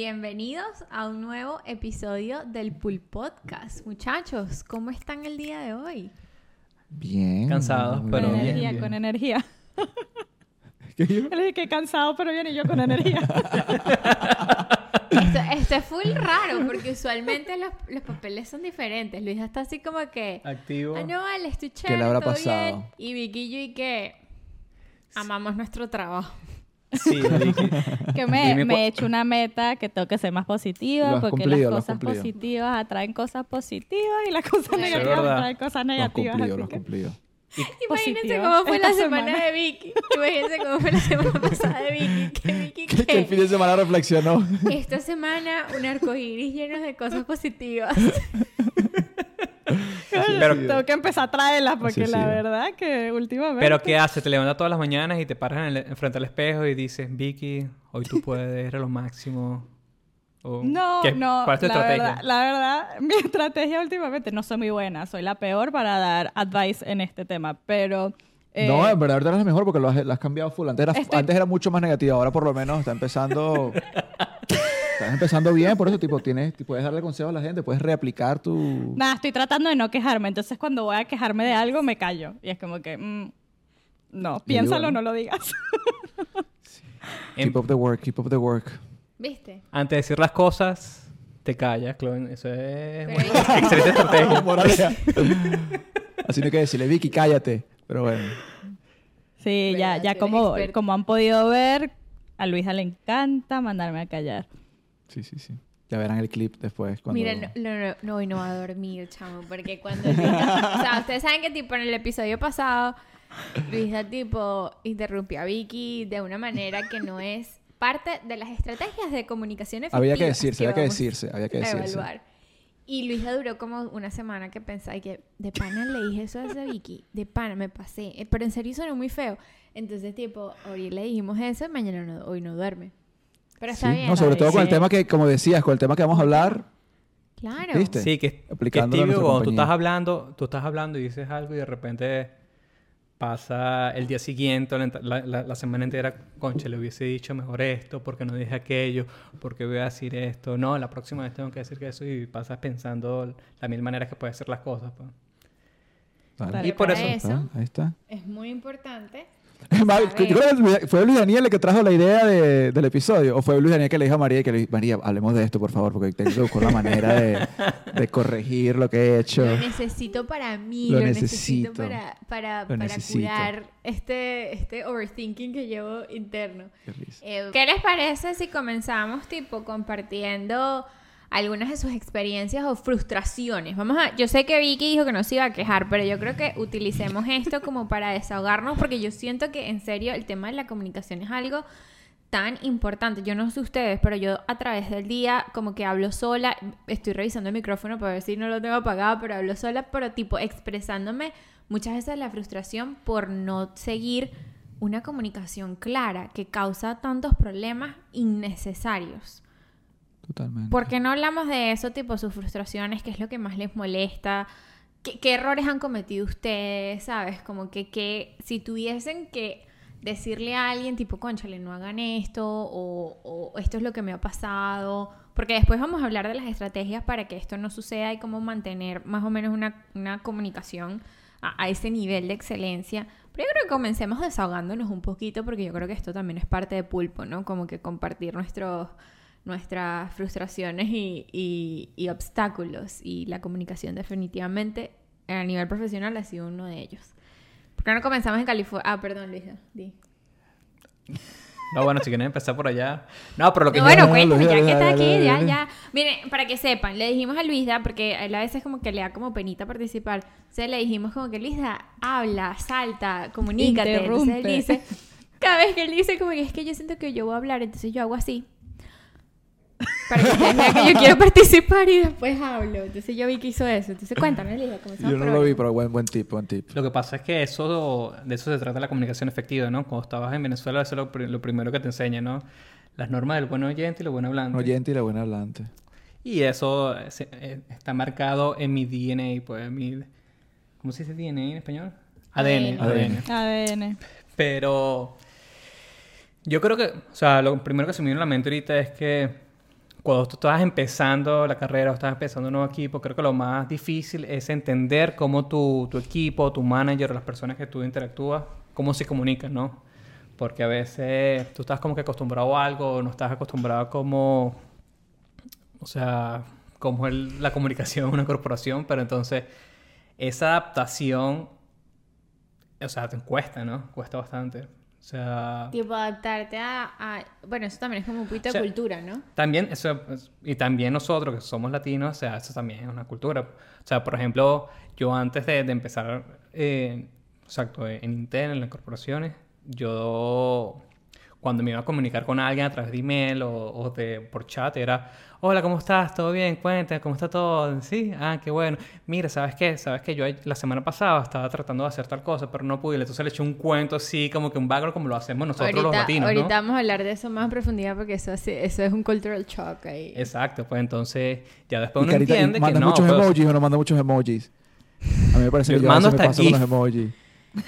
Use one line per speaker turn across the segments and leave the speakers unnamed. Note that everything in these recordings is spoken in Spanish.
Bienvenidos a un nuevo episodio del Pool Podcast. Muchachos, ¿cómo están el día de hoy?
Bien.
Cansados, pero
con
bien,
energía,
bien.
con energía.
¿Qué yo?
Él dije que cansado, pero bien, y yo con energía.
Esto, esto es full raro porque usualmente los, los papeles son diferentes. Luis está así como que,
Activo.
ah, no, vale, estoy
le
chévere,
habrá
todo
pasado?
bien. Y Vicky y yo y que amamos nuestro trabajo.
Sí,
que me, he hecho una meta que tengo que ser más positiva porque
cumplido,
las cosas positivas atraen cosas positivas y las cosas negativas atraen cosas
Lo has
negativas.
cumplido,
así
lo has
que-
cumplido.
Imagínense cómo fue la semana. de Vicky. Imagínense cómo fue la semana pasada de Vicky. Que Vicky
Que, que el fin de semana reflexionó.
Esta semana un arcoíris lleno de cosas positivas.
Pero,
Tengo que empezar a traerlas porque la
sí.
verdad que últimamente...
pero ¿qué haces? Te levantas todas las mañanas y te paras en el, frente al espejo y dices, Vicky, hoy tú puedes, eres lo máximo. O,
No,
¿qué?
no.
¿Cuál es tu
la
estrategia?
Verdad, la verdad, mi estrategia últimamente no soy muy buena. Soy la peor para dar advice en este tema. Pero. eh,
no, en verdad ahorita eres mejor porque lo has, lo has cambiado full. Antes era,
Estoy-
antes era mucho más negativo. Ahora por lo menos está empezando... Estás empezando bien. Por eso, tipo, tienes, puedes darle consejos a la gente. Puedes reaplicar tu...
Nada, estoy tratando de no quejarme. Entonces, cuando voy a quejarme de algo, me callo. Y es como que. mm, no, piénsalo,
¿no?
no lo digas.
En-
Keep up the work, keep up the work.
¿Viste?
antes de decir las cosas, te callas, Chloe. Eso es una excelente estrategia.
Así no hay que decirle, Vicky, cállate. Pero bueno.
Sí, ya, ya como, como han podido ver, a Luisa le encanta mandarme a callar.
Sí, sí, sí. Ya verán el clip después. Cuando...
Mira, no, no, no, hoy no va a dormir, chamo, porque cuando Luisa, o sea, ustedes saben que tipo en el episodio pasado, Luisa tipo interrumpió a Vicky de una manera que no es parte de las estrategias de comunicación efectiva.
Había que decirse, había que decirse, había que decirse.
evaluar. Y Luisa duró como una semana que pensaba y que de pana le dije eso a esa Vicky, de pana me pasé, Eh, pero en serio sonó muy feo. Entonces tipo, hoy le dijimos eso, mañana no, hoy no duerme. Pero está
Sí,
bien.
No, sobre todo con el tema que, como decías, con el tema que vamos a hablar,
Claro.
¿Viste?
Sí, que, que es tibio cuando tú estás hablando, tú estás hablando y dices algo y de repente pasa el día siguiente, la, la- la- semana entera, concha, le hubiese dicho mejor esto, porque no dije aquello, porque voy a decir esto. No, la próxima vez tengo que decir que eso y pasas pensando las mil maneras que pueden ser las cosas. pues.
Vale.
Y por eso...
eso-
Ahí está.
Es muy importante.
Yo creo que fue Luis Daniel el que trajo la idea de- del episodio. O fue Luis Daniel que le dijo a María que le dijo, María, hablemos de esto, por favor, porque tengo que buscar la manera de, de corregir lo que he hecho.
Lo necesito para mí,
Lo
lo, necesito,
necesito.
para, para,
Lo
para
necesito.
curar este, este overthinking que llevo interno.
Qué.
Eh, ¿Qué les parece si comenzamos tipo compartiendo algunas de sus experiencias o frustraciones? Vamos a, yo sé que Vicky dijo que no se iba a quejar, pero yo creo que utilicemos esto como para desahogarnos porque yo siento que en serio el tema de la comunicación es algo tan importante. Yo no sé ustedes, pero yo a través del día como que hablo sola, estoy revisando el micrófono para ver si no lo tengo apagado, pero hablo sola, pero tipo expresándome muchas veces la frustración por no seguir una comunicación clara que causa tantos problemas innecesarios.
Totalmente.
¿Por qué no hablamos de eso, tipo sus frustraciones, qué es lo que más les molesta? ¿Qué, qué errores han cometido ustedes? ¿Sabes? Como que, que si tuviesen que decirle a alguien, tipo, conchale, no hagan esto, o, o esto es lo que me ha pasado. Porque después vamos a hablar de las estrategias para que esto no suceda y cómo mantener más o menos una, una comunicación a, a ese nivel de excelencia. Pero yo creo que comencemos desahogándonos un poquito, porque yo creo que esto también es parte de Pulpo, ¿no? Como que compartir nuestros nuestras frustraciones y, y- y obstáculos. Y la comunicación definitivamente a nivel profesional ha sido uno de ellos. ¿Por qué no comenzamos en California? Ah, perdón, Luisa. di.
No, bueno, si quieren empezar por allá. No, pero lo que
No, bueno,
no,
cuéntame, ya que está aquí, ya, ya. Miren, para que sepan, le dijimos a Luisa, porque a él a veces como que le da como penita participar. Entonces le dijimos como que Luisa, habla, salta, comunícate. Entonces él
Interrumpe.
dice, cada vez que él dice como que es que yo siento que yo voy a hablar, entonces yo hago así. Para que ustedes vean que yo quiero participar y después hablo. Entonces yo vi que hizo eso. Entonces cuéntame, Luisa, comenzamos
Yo no lo vi, pero buen, buen tip, buen tip.
Lo que pasa es que eso, de eso se trata la comunicación efectiva, ¿no? Cuando estabas en Venezuela, eso es lo, pri- lo primero que te enseña, ¿no? Las normas del buen oyente y lo buen hablante.
Oyente y la buena hablante.
Y eso se- eh, está marcado en mi DNA, pues, en mi... ¿Cómo se dice DNA en español? ADN.
ADN.
ADN.
ADN.
Pero yo creo que, o sea, lo primero que se me viene a la mente ahorita es que cuando tú estás empezando la carrera o estás empezando un nuevo equipo, creo que lo más difícil es entender cómo tu, equipo, tu manager las personas que tú interactúas, cómo se comunican, ¿no? Porque a veces tú estás como que acostumbrado a algo no estás acostumbrado a cómo, o sea, cómo es la comunicación en una corporación, pero entonces esa adaptación, o sea, te cuesta, ¿no? Cuesta bastante. O sea,
Tipo, adaptarte a, a- Bueno, eso también es como un poquito
O sea,
de cultura, ¿no?
También, eso, es- y también nosotros que somos latinos, o sea, eso también es una cultura. O sea, por ejemplo, yo antes de, de empezar, eh, exacto, en Intel, en las corporaciones, yo cuando me iba a comunicar con alguien a través de email o, o de, por chat, era, hola, ¿cómo estás? ¿Todo bien? Cuéntame, ¿cómo está todo? Sí, ah, qué bueno. Mira, ¿sabes qué? ¿Sabes que yo la semana pasada estaba tratando de hacer tal cosa, pero no pude? Entonces le eché un cuento así, como que un background como lo hacemos nosotros los
ahorita,
latinos, ¿no?
ahorita vamos a hablar de eso más en profundidad porque eso, así- eso es un cultural shock ahí.
Exacto, pues entonces ya después
Y
uno
Carita, ¿y
entiende que
¿Mandas
no.
muchos
pues,
emojis o no mandas muchos emojis? A mí me parece
Yo
que yo
mando
veces me
hasta
paso con los emojis.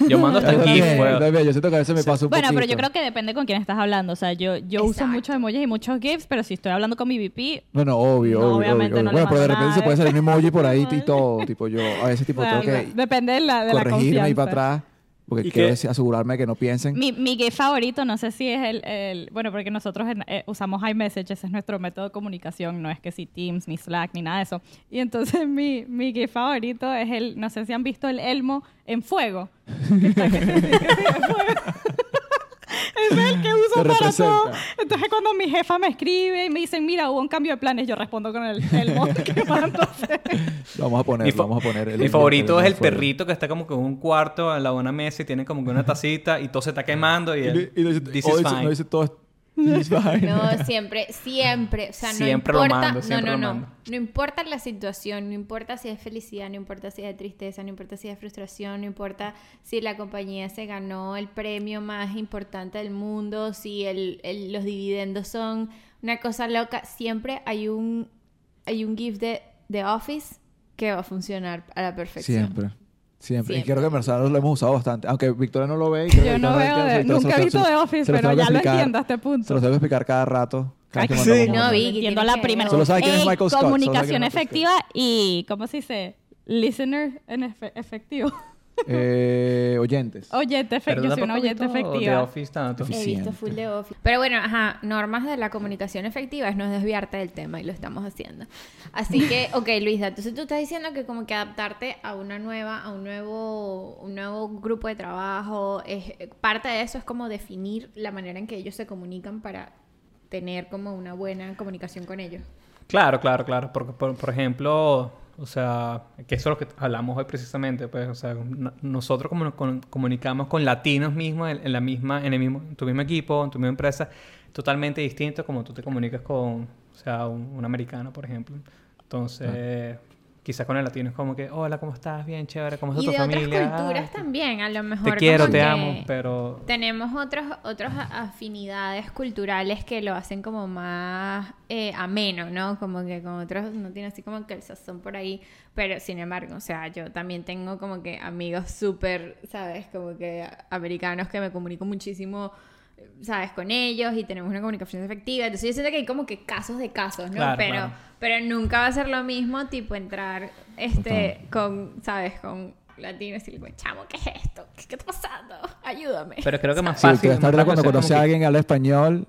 Yo mando hasta
también,
pues.
yo siento que a veces me paso un
Bueno, pero yo creo que depende con quién estás hablando. O sea, yo, yo uso muchos emojis y muchos GIFs, pero si estoy hablando con mi VP,
No, no, obvio,
No,
obvio,
obviamente
obvio.
no le
Bueno, pero de repente
nada
se puede
de-
salir un emoji por ahí y todo. Tipo, yo a veces tipo tengo
bueno,
que
depende de la, de la
y para atrás. Porque
¿Y
quiero decir- asegurarme que no piensen.
Mi, mi GIF favorito, no sé si es el, el- bueno, porque nosotros en- eh, usamos iMessage, ese es nuestro método de comunicación, no es que si Teams, ni Slack, ni nada de eso. Y entonces mi, mi GIF favorito es el, no sé si han visto el elmo en fuego. Que está- que que sí, en fuego. Es el que uso para todo. Entonces cuando mi jefa me escribe y me dicen, mira, hubo un cambio de planes, yo respondo con el elmo quemándose.
Lo vamos a poner, vamos a poner. el-
mi favorito
el-
es el
fuego.
perrito que está como que en un cuarto al lado de una mesa y tiene como que una tacita y todo se está quemando y
Y,
él,
y dice,
this
o
is
dice-
fine.
no dice todo.
No, siempre, siempre. O sea, no
Siempre lo
importa.
mando, siempre
no, no, no.
mando.
No importa la situación, no importa si es felicidad, no importa si es tristeza, no importa si es frustración, no importa si la compañía se ganó el premio más importante del mundo, si el, el- los dividendos son una cosa loca. Siempre hay un, hay un GIF de, de Office que va a funcionar a la perfección.
Siempre. Siempre. Y creo que en Mercedes lo hemos usado bastante. Aunque Victoria no lo ve. y creo que
Yo no
Victoria
veo de,
se
nunca he
lo-
visto
se
de
lo-
Office,
se lo
pero
tengo que
ya lo entiendo a este
Se
punto.
los tengo que explicar cada rato. Cada
Ay,
que
sí.
mandamos
No, vi.
Entiendo la
que
primera.
Solo sabe quién es Michael Scott,
Comunicación efectiva y, ¿cómo se dice? Listener en efe- efectivo.
Eh, oyentes.
Oyente efectivo. Yo soy una oyente
visto de
efectiva.
Office tanto.
He visto full de Office. Pero bueno, ajá, normas de la comunicación efectiva es no desviarte del tema y lo estamos haciendo. Así que, ok, Luisa, entonces tú estás diciendo que como que adaptarte a una nueva, a un nuevo, un nuevo grupo de trabajo, es, parte de eso es como definir la manera en que ellos se comunican para tener como una buena comunicación con ellos.
Claro, claro, claro. Porque, por, por ejemplo, o sea, que eso es lo que hablamos hoy precisamente, pues, o sea, no- nosotros como nos comunicamos con latinos mismos en, en la misma, en el mismo, tu mismo equipo, en tu misma empresa, totalmente distinto como tú te comunicas con, o sea, un, un americano, por ejemplo. Entonces, quizás con el latino es como que, hola, ¿cómo estás? Bien, chévere, ¿cómo está
Y
tu
de
familia?
otras culturas
Ah,
también, a lo mejor.
Te quiero,
como
te
que-
amo, pero...
Tenemos otros, otras afinidades culturales que lo hacen como más eh, ameno, ¿no? Como que con otros no tiene así como que el sazón por ahí. Pero sin embargo, o sea, yo también tengo como que amigos súper, ¿sabes? Como que americanos que me comunico muchísimo, ¿sabes? Con ellos y tenemos una comunicación efectiva. Entonces yo siento que hay como que casos de casos, ¿no?
Claro,
pero,
claro.
pero nunca va a ser lo mismo, tipo, entrar este con, ¿sabes? Con latinos y le chamo, ¿qué es esto? ¿Qué, qué está pasando? Ayúdame.
Pero creo que más
Sí,
fácil...
está
más
ahorita cuando conoce a alguien que habla español.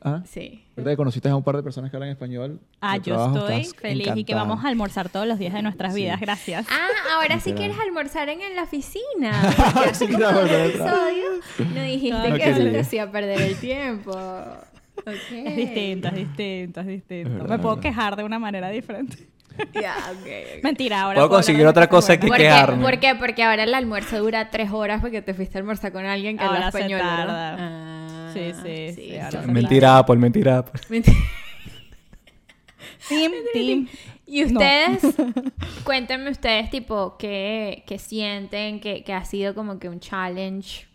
¿Ah?
Sí.
¿Verdad que conociste a un par de personas que hablan español?
Ah, yo
trabajo?
estoy feliz y que vamos a almorzar todos los días de nuestras vidas. Gracias.
Ah, ahora sí quieres almorzar en, en la oficina.
Sí, claro,
no dijiste
No
que eso te hacía perder el tiempo. Ok.
Es distinto, es distinto, es distinto.
verdad,
Me puedo quejar de una manera diferente. Mentira, ahora
Puedo
puedo
conseguir otra cosa que-
¿Por
quejarme.
¿Por qué? Porque ahora el almuerzo dura tres horas porque te fuiste a almorzar con alguien que habla
Ahora
español,
tarda.
Ah,
Sí, sí, sí, se
Mentira, Apple, mentira, Apple.
Mentira.
Team, team.
Y
No.
ustedes, cuéntenme ustedes, tipo, ¿qué, qué sienten que, que ha sido como que un challenge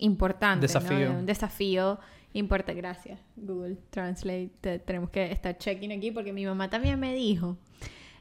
importante? ¿no?
Desafío.
Un desafío importante. Gracias, Google Translate. Te- tenemos que estar checking aquí porque mi mamá también me dijo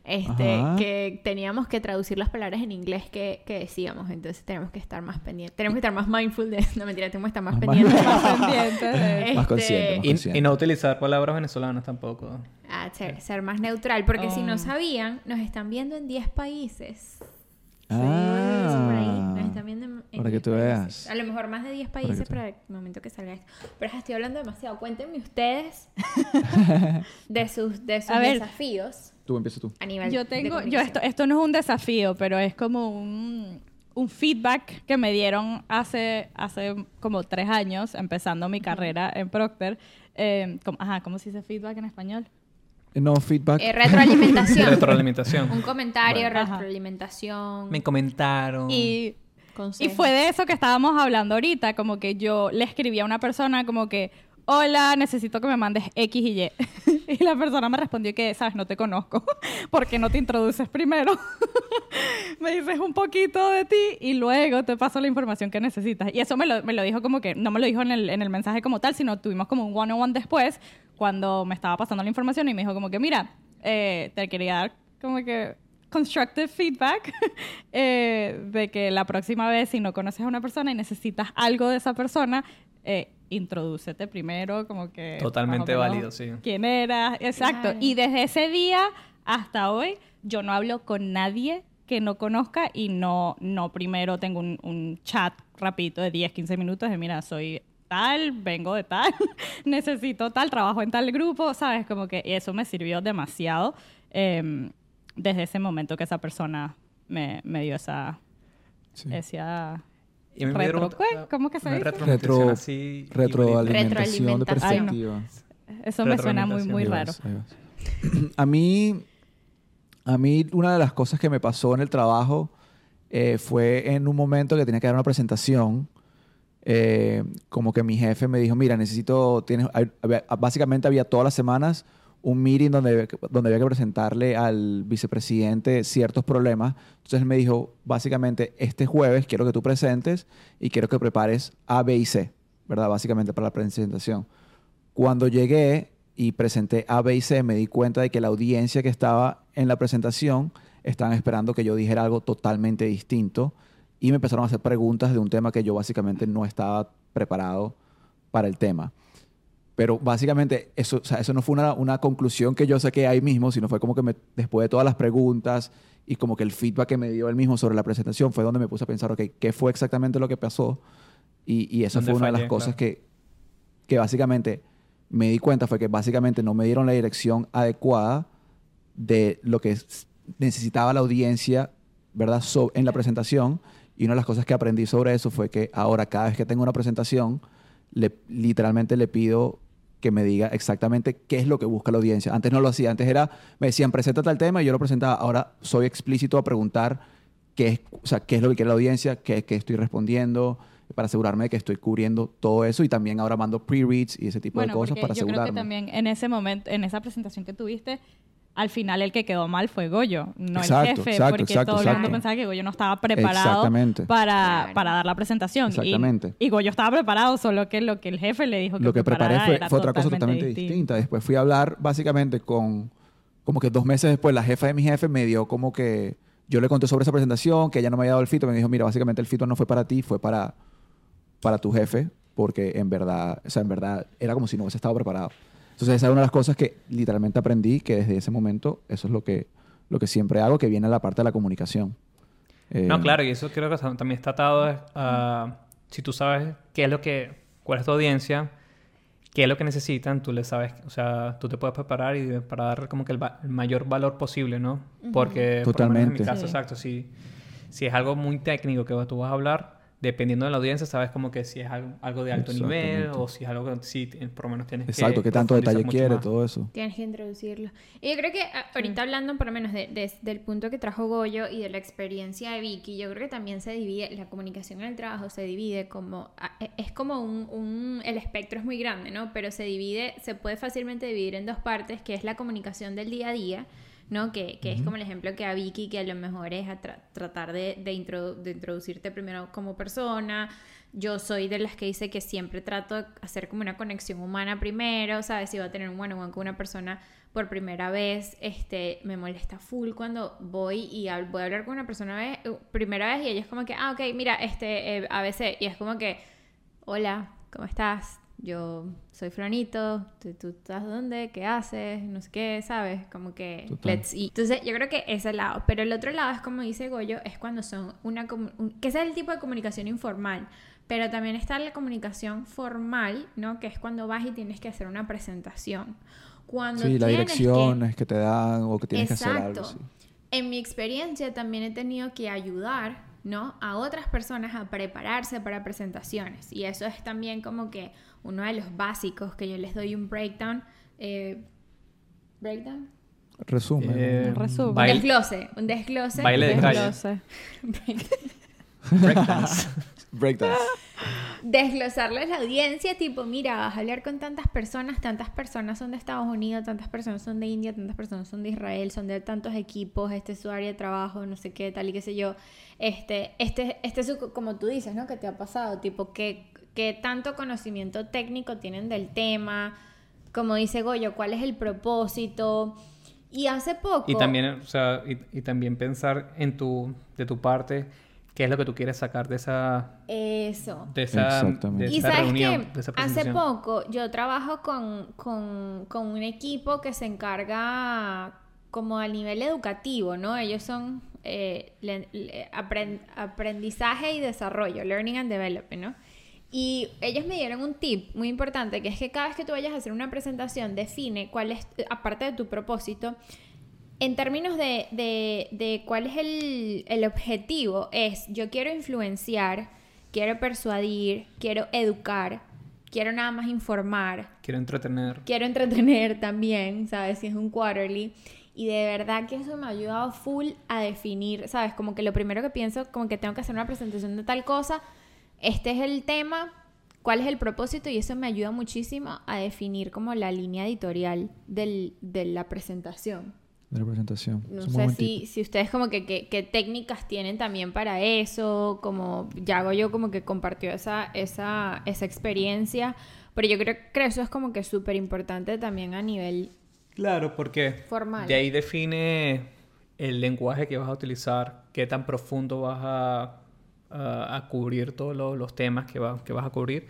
este,
Ajá.
que teníamos que traducir las palabras en inglés que, que decíamos. Entonces tenemos que estar más pendientes. Tenemos que estar más mindful de... No, mentira, tenemos que estar más
Más
pendientes.
Más pendiente de-
Este,
Más consciente, más
Y,
consciente.
y no utilizar palabras venezolanas tampoco.
Ah, ser, ser más neutral. Porque si no
Um.
sabían, nos están viendo en 10 países. Sí,
Ah.
eso por ahí. Nos están viendo en, en
Para que
10
tú
países.
veas.
A lo mejor más de 10
que
países para el momento que salga esto. Pero ya estoy hablando demasiado. Cuéntenme ustedes de sus, de sus
A ver.
desafíos
Tú empieza tú.
a nivel
Yo
de
tengo, yo
comunicación.
esto, esto no es un desafío, pero es como un, un feedback que me dieron hace, hace como tres años, empezando mi carrera en Procter. Eh, como- ajá, ¿cómo se dice feedback en español?
No feedback.
Eh, retroalimentación.
Retroalimentación.
Un comentario,
Bueno. Ajá.
retroalimentación.
Me comentaron.
Y Y fue de eso que estábamos hablando ahorita, como que yo le escribí a una persona como que, hola, necesito que me mandes X y Y. y la persona me respondió que, sabes, no te conozco, ¿por qué no te introduces primero? me dices un poquito de ti y luego te paso la información que necesitas. Y eso me lo, me lo dijo como que, no me lo dijo en el, en el mensaje como tal, sino tuvimos como un one-on-one después, cuando me estaba pasando la información y me dijo como que, mira, eh, te quería dar como que constructive feedback eh, de que la próxima vez si no conoces a una persona y necesitas algo de esa persona, eh, introdúcete primero como que...
Totalmente válido, sí.
¿Quién eras? Exacto.
Claro.
Y desde ese día hasta hoy yo no hablo con nadie que no conozca y no, no primero tengo un, un chat rapidito de 10, 15 minutos de mira, soy tal, vengo de tal, necesito tal, trabajo en tal grupo, ¿sabes? Como que eso me sirvió demasiado em, desde ese momento que esa persona me, me dio esa...
Sí.
esa
Y a mí me
retro- ¿qué? ¿Cómo que se dice?
retroalimentación
Retro-
así
Retroalimentación de perspectiva.
Eso me suena muy, muy
Ahí
raro.
vas, ahí vas. A mí, a mí una de las cosas que me pasó en el trabajo eh, fue en un momento que tenía que dar una presentación. eh, como que mi jefe me dijo, mira, necesito, tienes, hay- básicamente había todas las semanas un meeting donde, donde había que presentarle al vicepresidente ciertos problemas. Entonces me dijo, básicamente, este jueves quiero que tú presentes y quiero que prepares A, B y C, ¿verdad? Básicamente para la presentación. Cuando llegué y presenté A, B y C, me di cuenta de que la audiencia que estaba en la presentación estaban esperando que yo dijera algo totalmente distinto y me empezaron a hacer preguntas de un tema que yo básicamente no estaba preparado para el tema. Pero básicamente eso, o sea, eso no fue una, una conclusión que yo saqué ahí mismo, sino fue como que me- después de todas las preguntas y como que el feedback que me dio él mismo sobre la presentación fue donde me puse a pensar, ok, ¿qué fue exactamente lo que pasó? Y, y
¿Dónde
fue una de las
fallé?
cosas
Claro.
que, que básicamente me di cuenta fue que básicamente no me dieron la dirección adecuada de lo que necesitaba la audiencia, ¿verdad? So- en la presentación. Y una de las cosas que aprendí sobre eso fue que ahora cada vez que tengo una presentación, le, literalmente le pido que me diga exactamente qué es lo que busca la audiencia. Antes no lo hacía, antes era, me decían, presenta tal tema y yo lo presentaba. Ahora soy explícito a preguntar qué es, o sea, qué es lo que quiere la audiencia, qué, qué estoy respondiendo, para asegurarme de que estoy cubriendo todo eso y también ahora mando pre-reads y ese tipo
Bueno,
de cosas para
yo creo que
asegurarme.
también en ese momento, en esa presentación que tuviste, al final el que quedó mal fue Goyo, no
Exacto,
el jefe,
exacto,
porque
exacto,
todo el mundo pensaba que Goyo no estaba preparado
Exactamente.
para, para dar la presentación. Y-
Exactamente.
Y, Goyo estaba preparado, solo que lo que el jefe le dijo que
lo que preparé fue, otra cosa totalmente distinta. Después fui a hablar básicamente con, como que dos meses después, la jefa de mi jefe me dio como que, yo le conté sobre esa presentación, que ella no me había dado el fito, me dijo, mira, básicamente el fito no fue para ti, fue para, para tu jefe, porque en verdad, o sea, en verdad era como si no hubiese estado preparado. Entonces esa es una de las cosas que literalmente aprendí, que desde ese momento eso es lo que, lo que siempre hago, que viene a la parte de la comunicación. Eh,
No, claro, y eso creo que tam- también está atado a si tú sabes qué es lo que, cuál es tu audiencia, qué es lo que necesitan, tú le sabes, o sea, tú te puedes preparar y para dar como que el, va- el mayor valor posible, ¿no? Porque, por lo menos en mi
Totalmente.
caso,
Sí.
exacto, si, si es algo muy técnico que tú vas a hablar, dependiendo de la audiencia, sabes como que si es algo, algo de alto nivel o si es algo que sí, eh, por lo menos tienes que
Exacto, qué tanto detalle quiere,
más.
todo eso.
Tienes que introducirlo. Y yo creo que ahorita hablando por lo menos de- de- del punto que trajo Goyo y de la experiencia de Vicky, yo creo que también se divide, la comunicación en el trabajo se divide como, e- es como un, un- el espectro es muy grande, ¿no? Pero se divide, se puede fácilmente dividir en dos partes, que es la comunicación del día a día, ¿no? Que, que es como el ejemplo que a Vicky, que a lo mejor es a tra- tratar de, de, introdu- de introducirte primero como persona. Yo soy de las que dice que siempre trato de hacer como una conexión humana primero, ¿sabes? Si va a tener un one on one con una persona por primera vez, este, me molesta full cuando voy y voy a hablar con una persona ve- eh, primera vez y ella es como que, ah, ok, mira, este, eh, a veces, y es como que, hola, ¿cómo estás? Yo soy Franito, tú, tú estás dónde, qué haces, no sé qué, ¿sabes? Como que
Total.
let's eat. Entonces, yo creo que ese lado. Pero el otro lado es como dice Goyo, es cuando son una... un- que ese es el tipo de comunicación informal. Pero también está la comunicación formal, ¿no? Que es cuando vas y tienes que hacer una presentación. Cuando
Sí, las
tienes que-
direcciones que... te dan o que tienes que hacer
Exacto.
algo. sí.
En mi experiencia también he tenido que ayudar, ¿no? A otras personas a prepararse para presentaciones. Y eso es también como que uno de los básicos que yo les doy un breakdown. eh, ¿Breakdown?
Resumen.
Eh,
Un resumen.
Baile-
desglose. Un desglose.
Baile de
desglose.
breakdance.
Breakdance.
Desglosarles la audiencia, tipo, mira, vas a hablar con tantas personas, tantas personas son de Estados Unidos, tantas personas son de India, tantas personas son de Israel, son de tantos equipos, este es su área de trabajo, no sé qué, tal y qué sé yo. Este, este, este es su- como tú dices, ¿no? Que te ha pasado, tipo, ¿qué, qué tanto conocimiento técnico tienen del tema? Como dice Goyo, ¿cuál es el propósito? Y hace poco...
Y también, o sea, y, y también pensar en tu, de tu parte, qué es lo que tú quieres sacar de esa,
Eso.
de esa,
Exactamente.
de
Y sabes
reunión,
que
de esa
hace poco yo trabajo con, con, con un equipo que se encarga como a nivel educativo, ¿no? Ellos son eh, le- le- apren- aprendizaje y desarrollo, learning and development, ¿no? Y ellos me dieron un tip muy importante, que es que cada vez que tú vayas a hacer una presentación, define cuál es, aparte de tu propósito, en términos de, de- de cuál es el, el objetivo, es yo quiero influenciar, quiero persuadir, quiero educar, quiero nada más informar,
Quiero entretener.
quiero entretener también, ¿sabes? Si es un quarterly. Y de verdad que eso me ha ayudado full a definir, ¿sabes? Como que lo primero que pienso, como que tengo que hacer una presentación de tal cosa, este es el tema, cuál es el propósito y eso me ayuda muchísimo a definir como la línea editorial del- de la presentación.
De la presentación.
No sé si, si ustedes como que, que- qué técnicas tienen también para eso, como Yago yo como que compartió esa, esa, esa experiencia, pero yo creo que eso es como que súper importante también a nivel
Claro, porque
formal.
de ahí define el lenguaje que vas a utilizar, qué tan profundo vas a, a- a cubrir todos lo- los temas que, va- que vas a cubrir.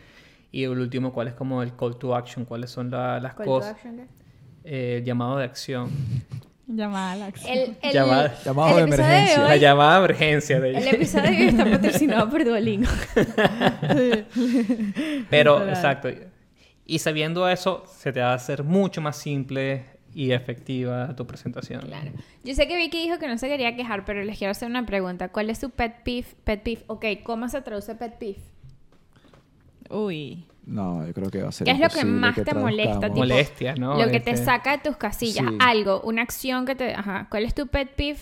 Y el último, cuál es como el call to action, cuáles son la- las
Call to action, ¿qué?
eh, el llamado de acción,
Llamada a la acción.
El, el,
Llamada-
el
de emergencia.
hoy-
la llamada de emergencia de
el episodio de hoy está patrocinado por Duolingo.
Pero,
Literal.
exacto. Y sabiendo eso, se te va a hacer mucho más simple y efectiva tu presentación.
Claro. Yo sé que Vicky dijo que no se quería quejar, pero les quiero hacer una pregunta. ¿Cuál es su pet peeve? Pet peeve. Ok, ¿cómo se traduce pet peeve?
Uy.
No, yo creo que va a ser
¿Qué es lo que más te molesta, tipo,
Molestia, ¿no?
Lo que te
Este-
saca de tus casillas.
Sí.
Algo, una acción que te... Ajá. ¿Cuál es tu pet peeve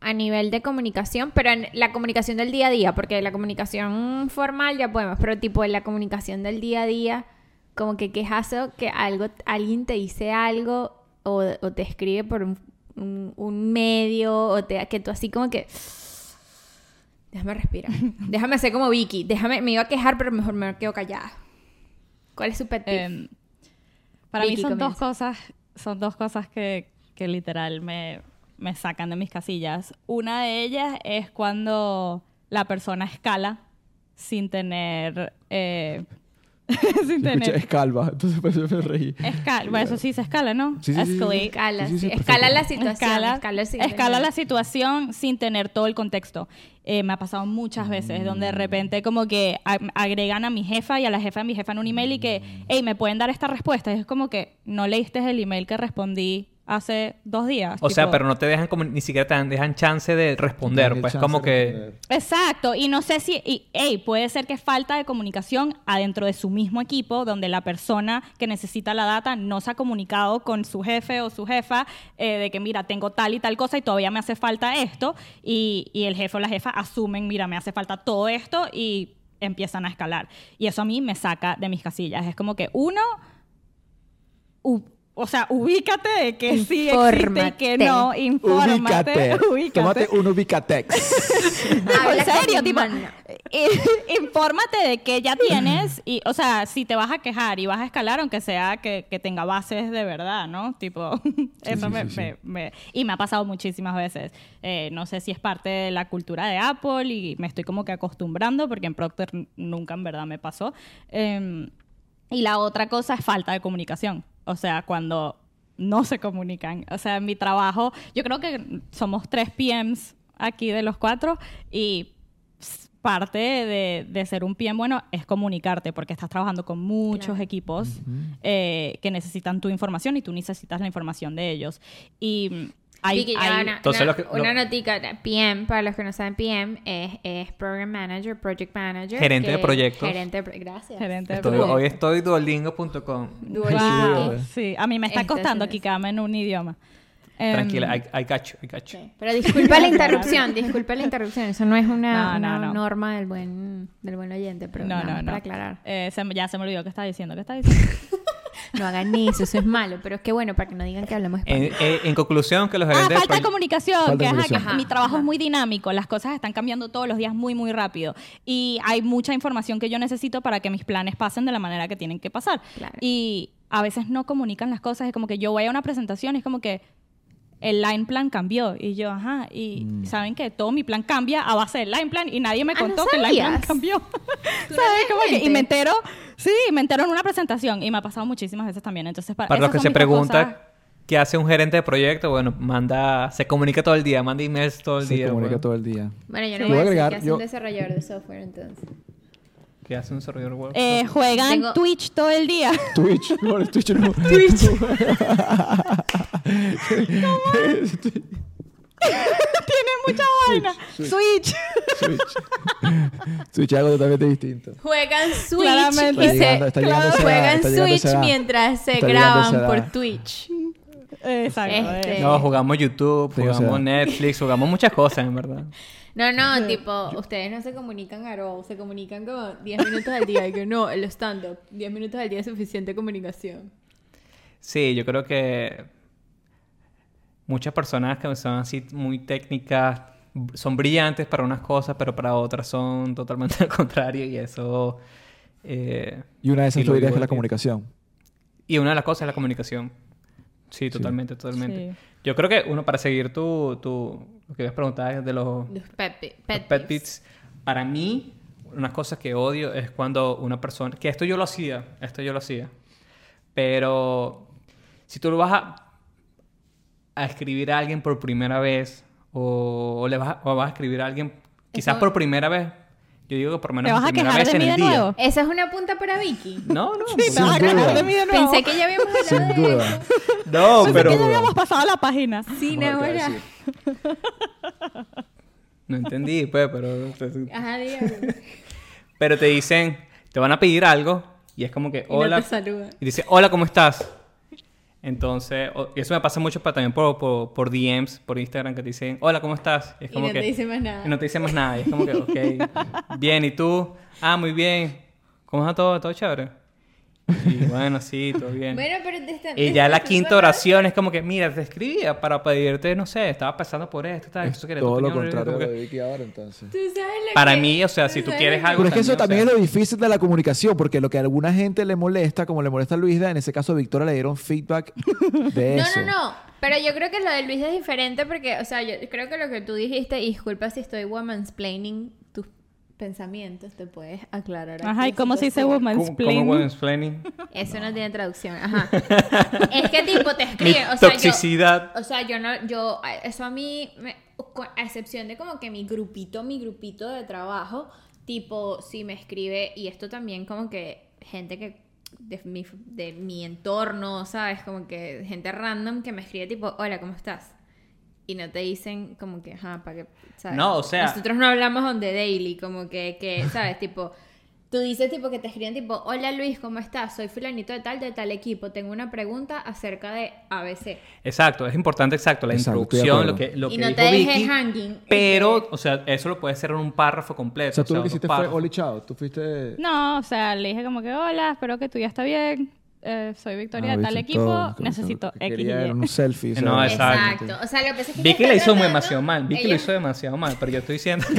a nivel de comunicación? Pero en la comunicación del día a día, porque la comunicación formal ya podemos, pero tipo en la comunicación del día a día, como que quejazo que algo, alguien te dice algo o, o te escribe por un, un- un medio o te, que tú así como que... Déjame respirar. Déjame hacer como Vicky. Déjame, me iba a quejar, pero mejor me quedo callada. ¿Cuál es su pet peeve?
Em, para
Vicky,
mí son dos cosas, son dos cosas que, que literal me, me sacan de mis casillas. Una de ellas es cuando la persona escala sin tener eh, sin
escuché, es calva, entonces pues yo me reí.
escala, bueno, eso sí se escala, ¿no?
Sí, sí, sí, sí.
Escalate.
Escala,
Sí, sí,
sí,
sí,
escala la situación.
escala,
escala
la situación sin tener todo el contexto. Eh, me ha pasado muchas veces donde de repente como que a- agregan a mi jefa y a la jefa de mi jefa en un email y que, hey, ¿me pueden dar esta respuesta? Y es como que no leíste el email que respondí hace dos días.
O sea, pero no te dejan como, ni siquiera te dejan chance de responder, pues como que...
Exacto, y no sé si, y, hey, puede ser que falta de comunicación adentro de su mismo equipo, donde la persona que necesita la data no se ha comunicado con su jefe o su jefa eh, de que, mira, tengo tal y tal cosa y todavía me hace falta esto, y, y el jefe o la jefa asumen, mira, me hace falta todo esto y empiezan a escalar. Y eso a mí me saca de mis casillas. Es como que uno, o sea, ubícate de que sí existe y que no, infórmate,
Ubícate.
ubícate.
Tómate un Ubicatex.
En serio, tipo, infórmate de qué ya tienes y, o sea, si te vas a quejar y vas a escalar, aunque sea que, que tenga bases de verdad, ¿no? Tipo, eso
sí,
me,
sí, sí.
me- me- y me ha pasado muchísimas veces. Eh, no sé si es parte de la cultura de Apple y me estoy como que acostumbrando porque en Procter nunca en verdad me pasó. Em, Y la otra cosa es falta de comunicación. O sea, cuando no se comunican. O sea, en mi trabajo, yo creo que somos tres PMs aquí de los cuatro y parte de, de ser un PM bueno es comunicarte porque estás trabajando con muchos
Claro.
equipos eh, que necesitan tu información y tú necesitas la información de ellos. Y mm, hay,
Vicky,
hay-
una,
Entonces
una-
que-
notica, PM, para los que no saben, PM es, es Program Manager, Project Manager.
Gerente de
que-
proyectos.
Gerente de Gracias.
gerente de
Estoy-
proyectos.
hoy estoy duolingo.com.
Duolingo.
Wow, sí, a mí me está costando quedarme en un idioma. Em,
Tranquila, you, I got you.
Sí. Pero disculpa la interrupción, disculpa la interrupción. Eso no es una,
No, no,
una
no.
norma del buen, del buen oyente, pero
no,
nada
no,
más
no.
para aclarar.
Eh, se me- ya se me olvidó qué estaba diciendo. ¿Qué estaba diciendo?
No hagan eso, eso es malo, pero es que bueno, para que no digan que hablamos
En,
español.
en- en conclusión, que los
Ah, falta de comunicación.
Falta
que, ajá, que
Ajá,
mi trabajo
ajá.
es muy dinámico, las cosas están cambiando todos los días muy, muy rápido. Y hay mucha información que yo necesito para que mis planes pasen de la manera que tienen que pasar.
Claro.
Y a veces no comunican las cosas. Es como que yo voy a una presentación y es como que el line plan cambió. Y yo, ajá, y
Mm.
saben que todo mi plan cambia a base del line plan y nadie me
Ah, ¿no
contó que el line plan cambió.
¿Tú no
¿Sabes? Como que- y me entero, sí, me entero en una presentación y me ha pasado muchísimas veces también. Entonces, para,
Para los que se
cosas.
preguntan qué hace un gerente de proyecto, bueno, manda, se comunica todo el día, manda emails todo el
Se
día.
comunica
bueno.
todo el día.
Bueno, yo no
Sí.
voy a
agregar,
que hace
yo-
un desarrollador de software entonces.
¿Qué hace un desarrollador web?
Eh, juegan
Tengo-
Twitch todo el día.
Twitch. No, el Twitch no.
Tiene mucha vaina.
Switch.
Switch.
Switch. Switch es algo totalmente distinto.
Juegan Switch
Claramente.
y se
llegando
juegan Switch
edad.
mientras se
Está
graban por Twitch.
Exacto.
Este-
eh.
No, jugamos YouTube,
Sí, o sea-
jugamos Netflix, jugamos muchas cosas, en verdad.
No, no, tipo, ustedes no se comunican a all, se comunican como 10 minutos al día. Y que no, el stand-up, 10 minutos al día es suficiente comunicación.
Sí, yo creo que muchas personas que son así muy técnicas son brillantes para unas cosas, pero para otras son totalmente al contrario y eso... eh,
Y una de esas tú dirías
vivo
que es la comunicación.
Y una de las cosas es la comunicación. Sí, totalmente, totalmente.
Sí.
Yo creo que uno, para seguir tu, tu lo que habías preguntado de los,
Los pet, pi-
los
pet
pet
peeves.
peeves, para mí, una cosa que odio es cuando una persona, que esto yo lo hacía, esto yo lo hacía, pero si tú lo vas a, a escribir a alguien por primera vez o, o le vas a, o vas a escribir a alguien quizás
Eso-
por primera vez, yo digo que por lo menos
¿Te vas a
primera
quejar
vez
de
en
mí
el
de
día.
nuevo?
Esa es una punta para Vicky.
No, no.
Sí, te vas a quejar de mí de nuevo.
Pensé que ya habíamos hablado
Sin
de
duda.
eso.
No,
Pensé
pero
que ya habíamos pasado la página.
Sí,
Vamos a
no,
no entendí, pues, pero
Ajá, dígame.
Pero te dicen, te van a pedir algo y es como que,
Y no
hola.
te saluda.
y dice, hola, ¿cómo estás? Entonces, y eso me pasa mucho para, también por, por, por DMs, por Instagram, que te dicen, hola, ¿cómo estás? Y es
Y
como
no
que,
te dice más nada.
Y no te dice más nada. Y es como que, ok, bien, ¿y tú? Ah, muy bien. ¿Cómo está todo? ¿Todo chévere? Y bueno, sí, todo bien.
Bueno, pero te está-
Y
te
ya
está
la quinta oración es como que, mira, te escribía para pedirte, no sé, estaba pensando por esto, tal,
Es
eso quería
todo lo contrario de
que-
Vicky ahora, entonces.
Tú sabes lo
Para
que-
mí, o sea, si tú quieres algo-
Pero es que eso
también, o
también
sea-
es lo difícil de la comunicación, porque lo que a alguna gente le molesta, como le molesta a Luisa, en ese caso a Victoria le dieron feedback de
No,
eso.
no, no. Pero yo creo que lo de Luis es diferente porque, o sea, yo creo que lo que tú dijiste, y disculpa si estoy womansplaining tus pensamientos, te puedes aclarar. aquí
Ajá, ¿y cómo se dice
situación.
¿Cómo,
woman's
cómo womansplaining?
Eso no tiene traducción, ajá. es que tipo te
Mi
escribe, o sea, yo,
toxicidad.
o sea, yo no, yo, eso a mí, me- con- a excepción de como que mi grupito, mi grupito de trabajo, tipo, si me escribe, y esto también como que gente que, de mi, de mi entorno, ¿sabes? Como que gente random que me escribe tipo, hola, ¿cómo estás? Y no te dicen como que, ajá, para que, ¿sabes?
No, o sea-
Nosotros no hablamos on the daily, como que, que ¿sabes? tipo... Tú dices tipo que te escriben tipo, hola Luis, ¿cómo estás? Soy fulanito de tal, de tal equipo. Tengo una pregunta acerca de ABC.
Exacto, es importante, exacto, la
Exacto,
introducción, lo que, lo
y
que
no
dijo
te dejes
Vicky.
hanging.
Pero, o sea, eso lo puedes hacer en un párrafo completo.
O sea, tú lo que hiciste fue. Oli Chao. Tú fuiste.
No, o sea, le dije como que hola, espero que tu día está bien. Eh, soy Victoria
Ah,
de tal equipo,
todo,
necesito
lo que
X
quería
Y.
un selfie.
No,
Exacto.
exacto.
O sea, lo que pasa es que
Vicky lo
está
hizo
tratando-
demasiado mal. Vicky lo
ella-
hizo demasiado mal, pero yo estoy diciendo.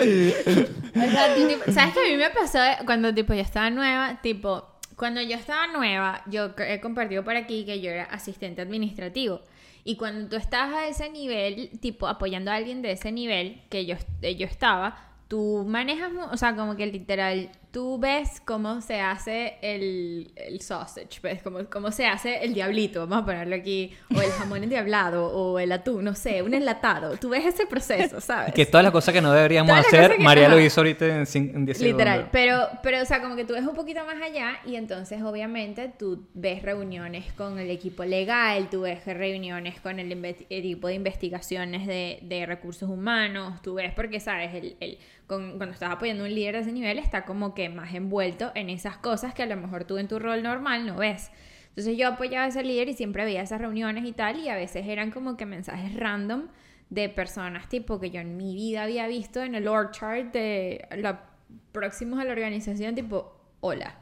O sea, tú, tipo, ¿Sabes que a mí me pasó eh, cuando tipo yo estaba nueva? Tipo, cuando yo estaba nueva, yo he compartido por aquí que yo era asistente administrativo. Y cuando tú estás a ese nivel, tipo apoyando a alguien de ese nivel que yo, eh, yo estaba, tú manejas, o sea, como que literal, tú ves cómo se hace el, el sausage, ¿ves? Cómo, cómo se hace el diablito, vamos a ponerlo aquí, o el jamón endiablado, o el atún, no sé, un enlatado. Tú ves ese proceso, ¿sabes?
Que todas las cosas que no deberíamos
Todas
hacer,
que-
María lo hizo ahorita en 10
Literal, pero, pero, o sea, como que tú ves un poquito más allá y entonces obviamente tú ves reuniones con el equipo legal, tú ves reuniones con el equipo de investigaciones de, de recursos humanos, tú ves porque, sabes, el, el- con- cuando estás apoyando a un líder de ese nivel está como que más envuelto en esas cosas que a lo mejor tú en tu rol normal no ves. Entonces yo apoyaba a ese líder y siempre veía esas reuniones y tal y a veces eran como que mensajes random de personas tipo que yo en mi vida había visto en el org chart de la próximos a la organización tipo hola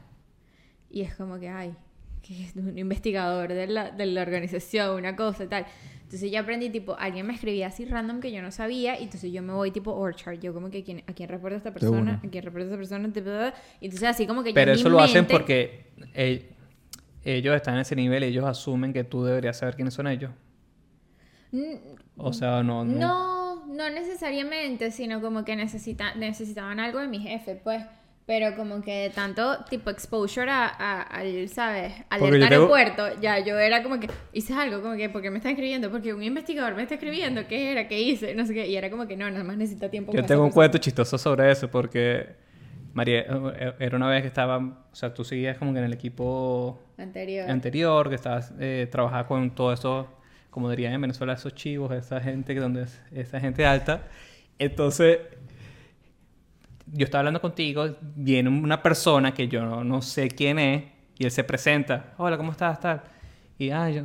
y es como que ay que es un investigador de la, de la organización una cosa y tal. Entonces yo aprendí tipo alguien me escribía así random que yo no sabía y entonces yo me voy tipo org chart yo como que ¿quién- a quién reporta esta persona a quién reporta esta persona y entonces así como que yo
Pero eso lo hacen porque eh, ellos están en ese nivel y ellos asumen que tú deberías saber quiénes son ellos. O sea, no... no,
No, no necesariamente, sino como que necesita, necesitaban algo de mi jefe, pues. Pero como que tanto tipo exposure a, a- al, ¿sabes? Al
Porque yo tengo-
aeropuerto, ya yo era como que hice algo, como que, ¿por qué me está escribiendo? Porque un investigador me está escribiendo, ¿qué era? ¿Qué hice? No sé qué. Y era como que no, nada más necesita tiempo.
Yo tengo un
persona.
cuento chistoso sobre eso porque María eh, era una vez que estaba, o sea, tú seguías como que en el equipo
Anterior.
anterior, que estabas eh, trabajaba con todo eso, como dirían en Venezuela, esos chivos, esa gente donde es- esa gente alta. Entonces, yo estaba hablando contigo, viene una persona que yo no, no sé quién es y él se presenta, hola, ¿cómo estás? Tal. Y ah, yo,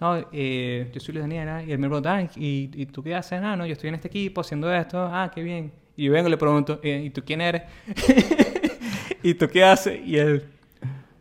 no, eh, yo soy Luis Daniela y él me pregunta, "Ah, ¿y, ¿y tú qué haces? Ah, no, yo estoy en este equipo haciendo esto, ah, qué bien. Y yo vengo y le pregunto, "Eh, ¿y tú quién eres? ¿Y tú qué haces? Y él,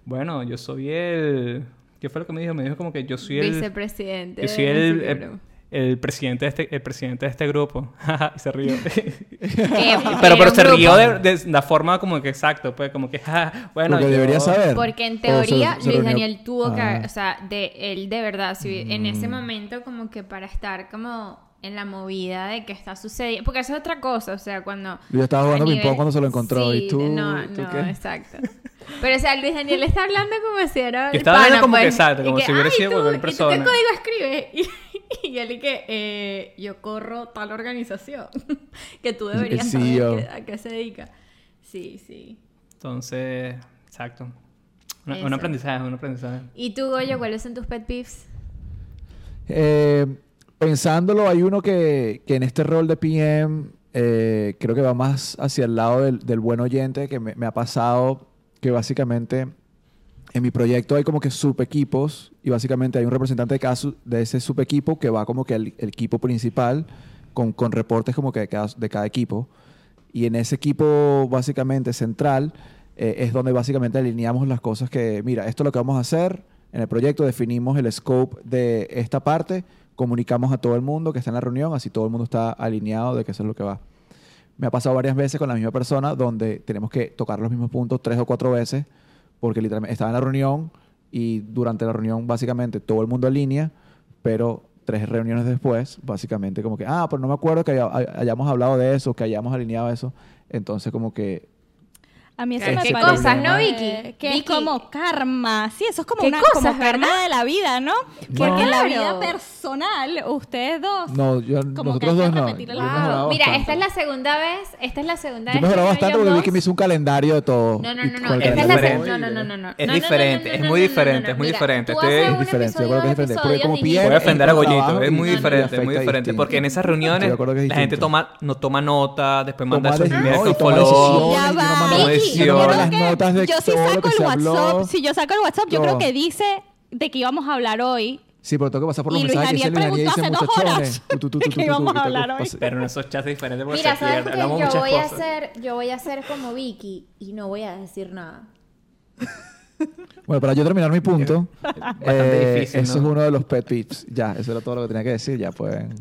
bueno, yo soy el... ¿Qué fue lo que me dijo? Me dijo como que yo soy el...
Vicepresidente.
Yo soy el,
broma.
El presidente de este, el presidente de este grupo. y se rió.
Que-
pero, pero se
grupo.
rió de, de la forma como que exacto, pues como que, "Ja, bueno,
Porque
yo-
debería saber.
Porque en teoría
se- se
Luis
reunió-
Daniel tuvo que,
Ah.
o sea, de él de verdad, si en ese
Mm.
momento como que para estar como en la movida de que está sucediendo, porque eso es otra cosa, o sea, cuando...
Yo estaba jugando ping-pong
nivel-
cuando se lo encontró, ¿y
Sí,
tú-
No,
tú
no,
qué?
exacto. Pero, o sea, Luis Daniel está hablando como si era el
estaba hablando como que
pues,
exacto,
y
como si hubiera
"Ay,
sido cualquier
¿Y tú
persona".
qué código escribes? Y, él y que eh, yo corro tal organización que tú deberías saber
CEO.
que- a qué se dedica. Sí, sí.
Entonces, exacto. Una- un aprendizaje, un aprendizaje.
¿Y tú, Goyo, cuáles son tus pet peeves?
Eh, pensándolo, hay uno que, que en este rol de PM eh, creo que va más hacia el lado del, del buen oyente, que me, me ha pasado que básicamente en mi proyecto hay como que subequipos y básicamente hay un representante de, cada su- de ese subequipo que va como que al el equipo principal con, con reportes como que de cada, de cada equipo. Y en ese equipo básicamente central eh, es donde básicamente alineamos las cosas que, mira, esto es lo que vamos a hacer en el proyecto, definimos el scope de esta parte, comunicamos a todo el mundo que está en la reunión, así todo el mundo está alineado de que eso es lo que va. Me ha pasado varias veces con la misma persona donde tenemos que tocar los mismos puntos tres o cuatro veces porque literalmente estaba en la reunión y durante la reunión básicamente todo el mundo alinea, pero tres reuniones después, básicamente como que, ah, pero no me acuerdo que haya- hay- hayamos hablado de eso, que hayamos alineado eso. Entonces como que
A mí eso
Claro,
me
¿qué
parece
cosas,
no,
Vicky?
Que es
Vicky.
como karma. Sí, eso es como
¿Qué
una
cosas,
como karma
verdad?
de la vida, ¿no? Porque en la vida personal, ustedes dos.
no, yo,
Como que
nosotros dos no. Yo me
Wow.
Mira, esta es la segunda vez, esta es la segunda
Yo
vez
me juraba
que
bastante porque Vicky me hizo un calendario de todo.
No, no, no, no. Esta es la segunda. No, no, no, no.
Es
No, no, no,
diferente,
no,
es
no,
muy
no, no,
diferente,
no,
es muy diferente.
haces
Es
diferente, yo creo que es diferente. Porque como
Voy a ofender a
es
Goyito, es muy diferente, es muy diferente. Porque en esas reuniones
es
la gente toma, no nota, después manda sus
no, y
con follow.
Yo las
creo que-
notas de
yo sí
todo lo
saco el WhatsApp.
habló.
Si yo saco el WhatsApp, yo
Todo.
creo que dice de que íbamos a hablar hoy.
Sí, pero tengo que pasar por los
Y
mensajes que dice
Daniel
Luis Daniel
preguntó hace dos horas que íbamos a hablar hoy.
Pero en esos chats diferentes porque
Mira, ¿sabes qué? Yo voy a hacer, yo voy a hacer como Vicky y no voy a decir nada.
Bueno, para yo terminar mi punto,
Bastante
eh,
difícil,
eso es uno de los pet peeves. Ya, eso era todo lo que tenía que decir. Ya pueden.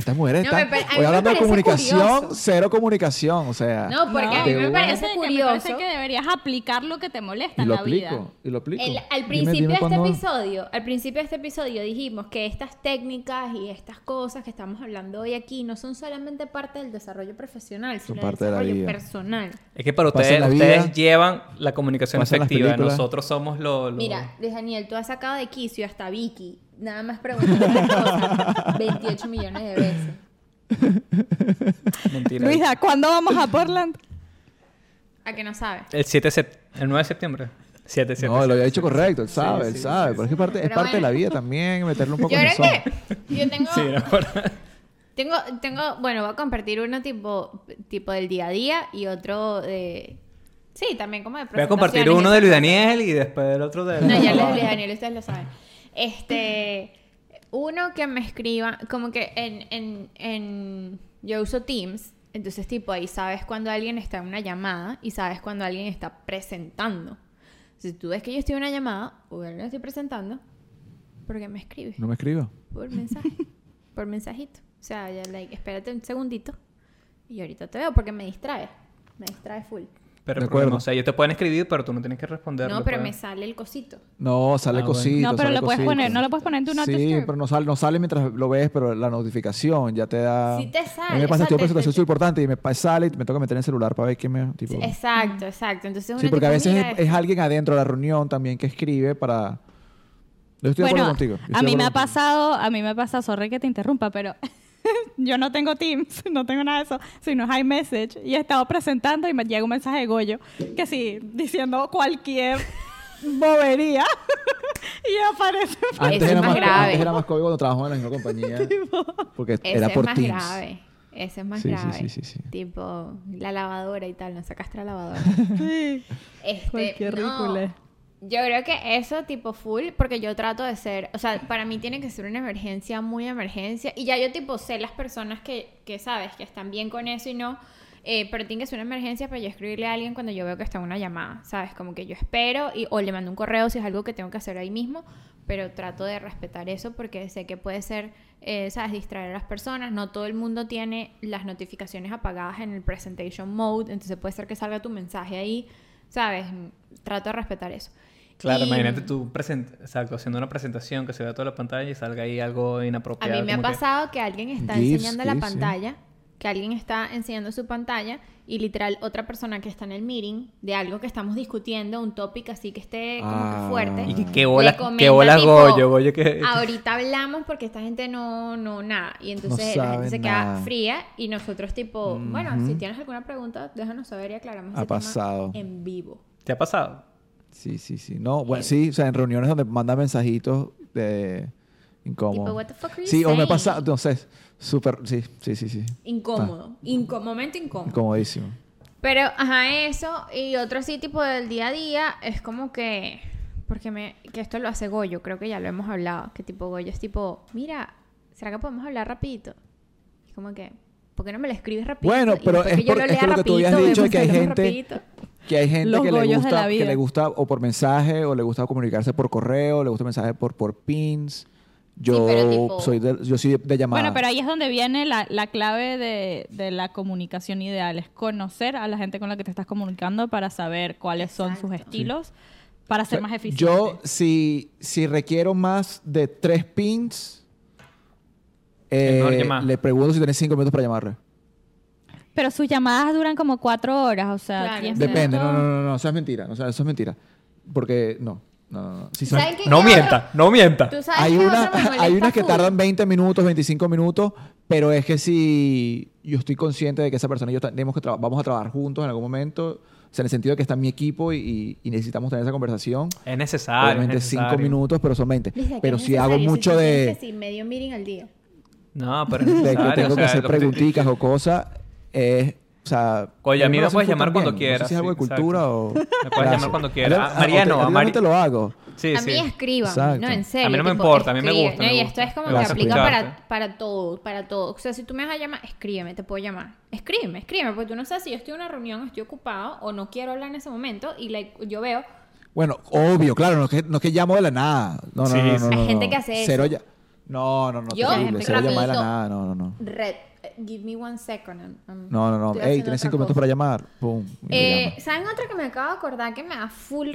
Estas mujeres
No, me
están... Hoy hablando de
parece
comunicación,
curioso.
cero comunicación, o sea...
No, porque a mí me parece
que
curioso.
Me parece que deberías aplicar lo que te molesta
Y
en
lo
la vida.
aplico, y lo aplico.
El- al principio
dime
de este episodio, al principio de este episodio dijimos que estas técnicas y estas cosas que estamos hablando hoy aquí no son solamente parte del desarrollo profesional,
Son
sino
parte de
del
la
desarrollo
vida.
personal.
Es que para ustedes,
la
ustedes
vida,
llevan la comunicación efectiva. Nosotros somos los...
Mira, Luis Daniel, tú has sacado de quicio hasta Vicky, nada más preguntando las cosas 28 millones de veces.
Mentira.
Luisa, ¿cuándo vamos a Portland?
¿A que no sabe?
El 7 de sep- el 9 de septiembre. 7, 7.
No, lo había dicho correcto, él sabe, él
sí,
sabe.
sí,
pero es que parte, es parte de la vida también, meterle un poco
Yo
de
creo que yo tengo,
Sí, por-
tengo, tengo, bueno, voy a compartir uno tipo, tipo del día a día y otro de, sí, también como de
Voy a compartir uno de Luis. Daniel y después el otro de...
No, ya les Luis Daniel, ustedes lo saben. Este, uno que me escriba, como que en, en, en, yo uso Teams, entonces tipo ahí sabes cuando alguien está en una llamada y sabes cuando alguien está presentando. Si tú ves que yo estoy en una llamada o no estoy presentando, ¿por qué me escribes?
No me escriba.
Por mensaje, por mensajito. O sea, ya, like, espérate un segundito y ahorita te veo porque me distrae, me distrae full.
Pero
De
problema,
acuerdo.
o sea, ellos te pueden escribir, pero tú no tienes que responder.
No, pero me sale el cosito.
No, sale
Ah, bueno.
cosito.
No, pero lo puedes poner, no lo puedes poner en tu not
Sí,
disturb.
pero no sale, no sale mientras lo ves, pero la notificación ya te da...
Sí te
A
sale,
mí me
o
pasa,
sea,
estoy en
te-
súper importante y me sale y me toca meter en el celular para ver qué me... Tipo...
Sí, exacto, exacto. Entonces
Sí, porque a veces es, alguien adentro de la reunión también que escribe para... Yo estoy de
Bueno,
acuerdo contigo. yo
a
de
mí me ha pasado, a mí me ha pasado, sorry que te interrumpa, pero yo no tengo Teams, no tengo nada de eso, sino es iMessage y he estado presentando y me llega un mensaje de Goyo que sí, diciendo cualquier bobería y aparece
Antes
es
era,
más grave.
antes era más código cuando trabajaba en la misma compañía. porque
Ese
era por
es más
Teams.
grave. Ese es más
Sí, sí,
grave.
sí, sí, sí.
Tipo, la lavadora y tal, no sacaste la lavadora.
Sí.
Este,
Cualquier
no,
ridículo.
Yo creo que eso tipo full, porque yo trato de ser, o sea, para mí tiene que ser una emergencia, muy emergencia, y ya yo tipo sé las personas que, que sabes, que están bien con eso y no, eh, pero tiene que ser una emergencia para yo escribirle a alguien cuando yo veo que está en una llamada, ¿sabes? Como que yo espero, y, o le mando un correo si es algo que tengo que hacer ahí mismo, pero trato de respetar eso porque sé que puede ser, eh, ¿sabes? Distraer a las personas, no todo el mundo tiene las notificaciones apagadas en el presentation mode, entonces puede ser que salga tu mensaje ahí, ¿sabes? Trato de respetar eso.
Claro,
Y-
imagínate tú present exacto, haciendo una presentación que se vea toda la pantalla y salga ahí algo
A
inapropiado.
mí me ha
que-
pasado que alguien está enseñando la
sí.
pantalla, que alguien está enseñando su pantalla y literal otra persona que está en el meeting de algo que estamos discutiendo, un topic así que esté como
Ah.
que fuerte.
Y que
comenta
qué bola
tipo,
Goyo, Goyo que...
Ahorita hablamos porque esta gente no, no, nada. Y entonces la gente se queda
nada.
fría y nosotros tipo, bueno, si tienes alguna pregunta, déjanos saber y aclaramos
Ha
ese tema
pasado.
en vivo.
¿Te ha pasado?
Sí, sí, sí. No, bueno, sí, o sea, en reuniones donde mandan mensajitos de incómodo.
Tipo, what the fuck are you
Sí, o me
saying?
pasa, no sé, súper, sí, sí, sí, sí.
Incómodo, Inco- momento incómodo.
Incomodísimo.
Pero, ajá, eso y otro así tipo del día a día es como que, porque me, que esto lo hace Goyo, creo que ya lo hemos hablado, que tipo Goyo es tipo, mira, ¿será que podemos hablar rapidito? Y como que, ¿por qué no me lo escribes rapidito?
Bueno, pero es
que yo lo
es
lea
por lo que tú habías dicho que hay gente-
rapidito.
Que hay gente
Los
que le gusta, que le gusta o por mensaje, o le gusta comunicarse por correo, o le gusta mensaje por, por pins. Yo
pero tipo-
soy de, yo soy de, de llamada.
Bueno, pero ahí es donde viene la, la clave de, de la comunicación ideal, es conocer a la gente con la que te estás comunicando para saber cuáles son sus estilos, para ser
O sea,
más eficiente.
Yo, si, si requiero más de tres pins, eh,
llamar.
le pregunto si tienes cinco minutos para llamarle.
Pero sus llamadas duran como cuatro horas, o sea,
Claro.
10
Depende, no, no, no, no, eso es mentira. O sea, eso es mentira. Porque, no, no, no. no. Si son-
¿Saben qué?
No
¿Qué
mienta,
otro?
no mienta.
¿Tú sabes
hay,
qué
una,
otro me molesta
hay unas que
full?
tardan 20 minutos, 25 minutos, pero es que si yo estoy consciente de que esa persona y yo tenemos que tra- vamos a trabajar juntos en algún momento, o sea, en el sentido de que está en mi equipo y, necesitamos tener esa conversación.
Es necesario.
Obviamente
es
5
necesario.
minutos, pero son 20.
Dice que
Pero
es
si hago
necesario,
mucho
tú tienes
de,
que sí, medio meeting al día.
No, pero es
de que
necesario.
tengo
o
que
sea,
hacer
lo que te-
preguntitas o cosas, es, o sea...
Oye, a mí me puedes llamar cuando
también. No sé
quieras,
si es algo de
sí,
cultura
exacto.
o...
Me puedes llamar cuando quieras.
A
Mariano,
a-
a Mari-
te lo hago.
Sí,
a
sí.
mí escriban,
Exacto.
no, en serio.
A mí no me importa, a mí me gusta, me
No, y
gusta.
esto es como que aplica para, para todo, para todo. O sea, si tú me vas a llamar, escríbeme, te puedo llamar. Escríbeme, escríbeme, porque tú no sabes si yo estoy en una reunión, estoy ocupado o no quiero hablar en ese momento y like, yo veo,
Bueno, obvio, claro, no es que, no es que llamo de la nada. No, no,
Sí,
no, no,
sí.
no,
Hay
no.
gente que hace eso.
ya- No, no, no,
Yo.
Cero llamada de la nada, no, no, no.
Red, give me one second. I'm- I'm-
No, no, no. Ey, tienes cinco minutos para llamar. Me
Eh,
llama.
¿Saben otra que me acabo de acordar que me da full...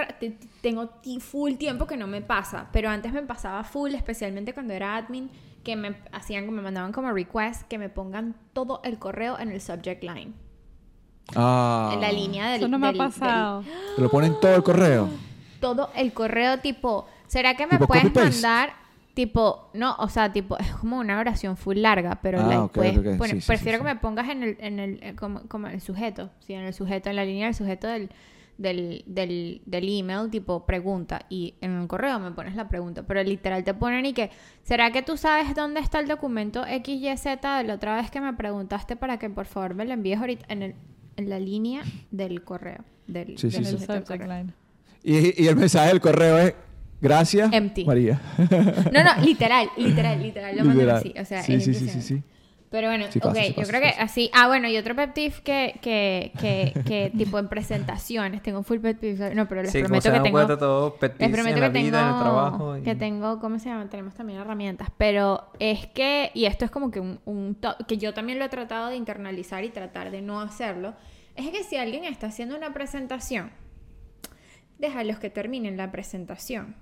Tengo full tiempo que no me pasa, pero antes me pasaba full, especialmente cuando era admin, que me hacían, que me mandaban como request que me pongan todo el correo en el subject line.
Ah.
En la línea del...
Eso no me ha
del- del-
pasado.
Te lo ponen todo el correo.
todo el correo tipo, ¿será que me puedes mandar tipo, no, o sea, tipo, es como una oración full larga, pero
Ah,
la
ok,
puedes
ok, ok.
poner-
Sí, sí,
prefiero
sí,
que
sí.
me pongas en el, en el, eh, como, como el sujeto, sí, en el sujeto, en la línea del sujeto del, del, del, del email, tipo pregunta, y en el correo me pones la pregunta, pero literal te ponen y que, ¿será que tú sabes dónde está el documento XYZ de la otra vez que me preguntaste para que por favor me lo envíes ahorita en, el, en la línea del correo? Del,
Sí, sí,
del sujeto del correo.
Y, y el mensaje del correo es gracias,
Empty.
María.
No, no, literal, literal, literal, lo mandan
Literal.
así. O sea,
sí,
es
sí, sí, sí, sí.
Pero bueno,
Sí pasa,
ok,
sí
yo
pasa,
creo
sí
que así. Ah, bueno, y otro pet peeve que, que, que, que tipo en presentaciones, tengo un full pet peeve. No, pero les
Sí, como
prometo
se
que tengo.
todo pet
Les prometo
en la
que tengo,
vida, en el trabajo. y-
que tengo, ¿cómo se llama? Tenemos también herramientas, pero es que, y esto es como que un, un to- que yo también lo he tratado de internalizar y tratar de no hacerlo, es que si alguien está haciendo una presentación, déjalos que terminen la presentación.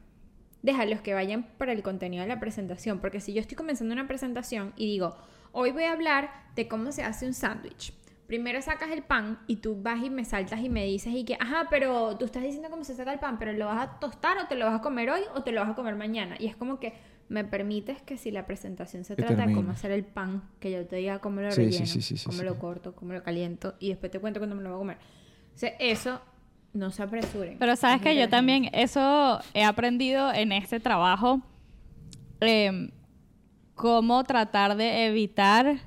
Déjalos que vayan por el contenido de la presentación, porque si yo estoy comenzando una presentación y digo, hoy voy a hablar de cómo se hace un sándwich. Primero sacas el pan y tú vas y me saltas y me dices y que, ajá, pero tú estás diciendo cómo se saca el pan, pero lo vas a tostar o te lo vas a comer hoy o te lo vas a comer mañana. Y es como que me permites que si la presentación se trata de cómo hacer el pan, que yo te diga cómo lo
Sí,
relleno,
sí, sí, sí,
cómo lo corto, cómo lo caliento y después te cuento cuándo me lo voy a comer. O sea, eso no se apresuren.
Pero sabes
Es
que yo también eso he aprendido en este trabajo, em, cómo tratar de evitar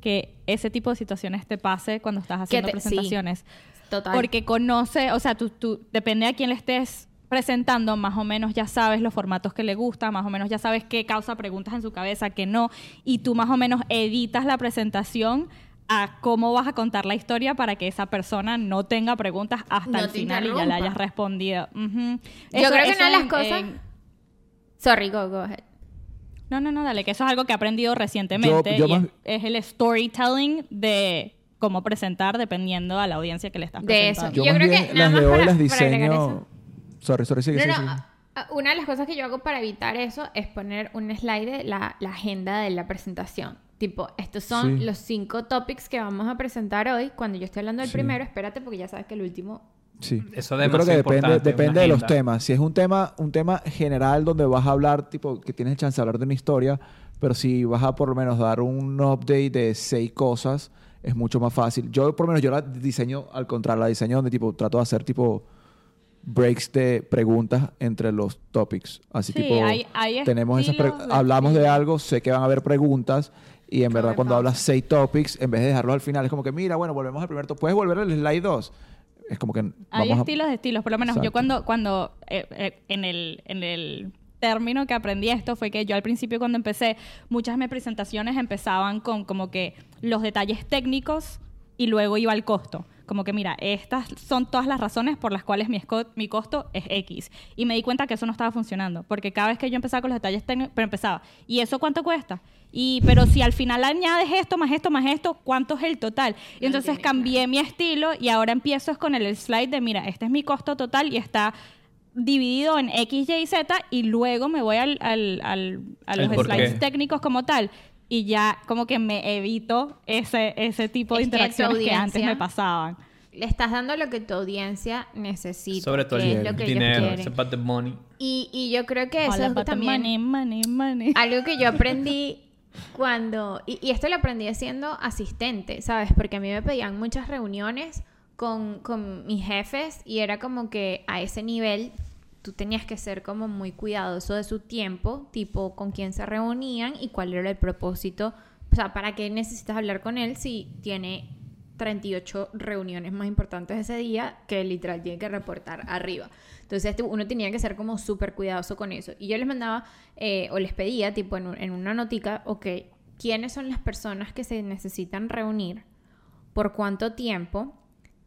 que ese tipo de situaciones te pase cuando estás haciendo
te- sí.
presentaciones.
Total.
Porque conoce, o sea, tú, tú, depende a quién le estés presentando, más o menos ya sabes los formatos que le gustan, más o menos ya sabes qué causa preguntas en su cabeza, qué no, y tú más o menos editas la presentación a cómo vas a contar la historia para que esa persona no tenga preguntas hasta
No
el final y ya
interrumpa.
hayas respondido.
Yo
Eso-
creo que una de las cosas...
en-
Sorry, go, go ahead.
no, no, no, dale, que eso es algo que he aprendido recientemente
Yo- yo
y
más-
es, es el storytelling de cómo presentar dependiendo a la audiencia que le estás
De eso.
presentando.
Yo,
Yo
más
creo que nada
las
más
leo
para-
y las diseño. Sorry, sorry, sigue,
No,
sigue,
no,
sigue.
a- a- una de las cosas que yo hago para evitar eso es poner un slide de la, la agenda de la presentación. Tipo, estos son
Sí.
los cinco topics que vamos a presentar hoy. Cuando yo estoy hablando del
Sí.
primero, espérate porque ya sabes que el último...
Sí.
Eso
Yo creo que depende, depende de los temas. Si es un tema, un tema general donde vas a hablar, tipo, que tienes chance de hablar de una historia, pero si vas a por lo menos dar un update de seis cosas, es mucho más fácil. Yo, por lo menos, yo la diseño al contrario, la diseño donde tipo trato de hacer tipo breaks de preguntas entre los topics. Así
Sí,
tipo,
hay- hay
tenemos esas hablamos de algo, sé que van a haber preguntas y en verdad cuando hablas seis topics, en vez de dejarlo al final, es como que mira, bueno, volvemos al primer. ¿Puedes volver al slide 2? Es como que
Hay
a-
estilos de estilos. Por lo menos yo cuando, cuando eh, eh, en, el, en el término que aprendí esto fue que yo al principio cuando empecé, muchas de mis presentaciones empezaban con como que los detalles técnicos y luego iba al costo. Como que mira, estas son todas las razones por las cuales mi, costo es X. Y me di cuenta que eso no estaba funcionando. Porque cada vez que yo empezaba con los detalles técnicos, pero empezaba, ¿y eso cuánto cuesta? Y, pero si al final añades esto, más esto, más esto, ¿cuánto es el total? Y entonces cambié mi estilo y ahora empiezo es con el slide de, mira, este es mi costo total y está dividido en X, Y y Z y luego me voy al, al- al- a los slides técnicos como tal y ya como que me evito ese, ese tipo de
Es que
interacciones que antes
audiencia-
me pasaban.
Le estás dando lo que tu audiencia necesita.
Sobre todo
que
el
es lo que
dinero,
ellos
about the money.
Y, y yo creo que eso
All
es
about the
también
money, money, money.
algo que yo aprendí cuando, y, y esto lo aprendí siendo asistente, ¿sabes? Porque a mí me pedían muchas reuniones con, con mis jefes y era como que a ese nivel tú tenías que ser como muy cuidadoso de su tiempo, tipo con quién se reunían y cuál era el propósito, o sea, para qué necesitas hablar con él si tiene 38 reuniones más importantes ese día que literal tiene que reportar arriba. Entonces uno tenía que ser como súper cuidadoso con eso. Y yo les mandaba eh, o les pedía tipo en, en una notica, ok, ¿quiénes son las personas que se necesitan reunir? ¿Por cuánto tiempo?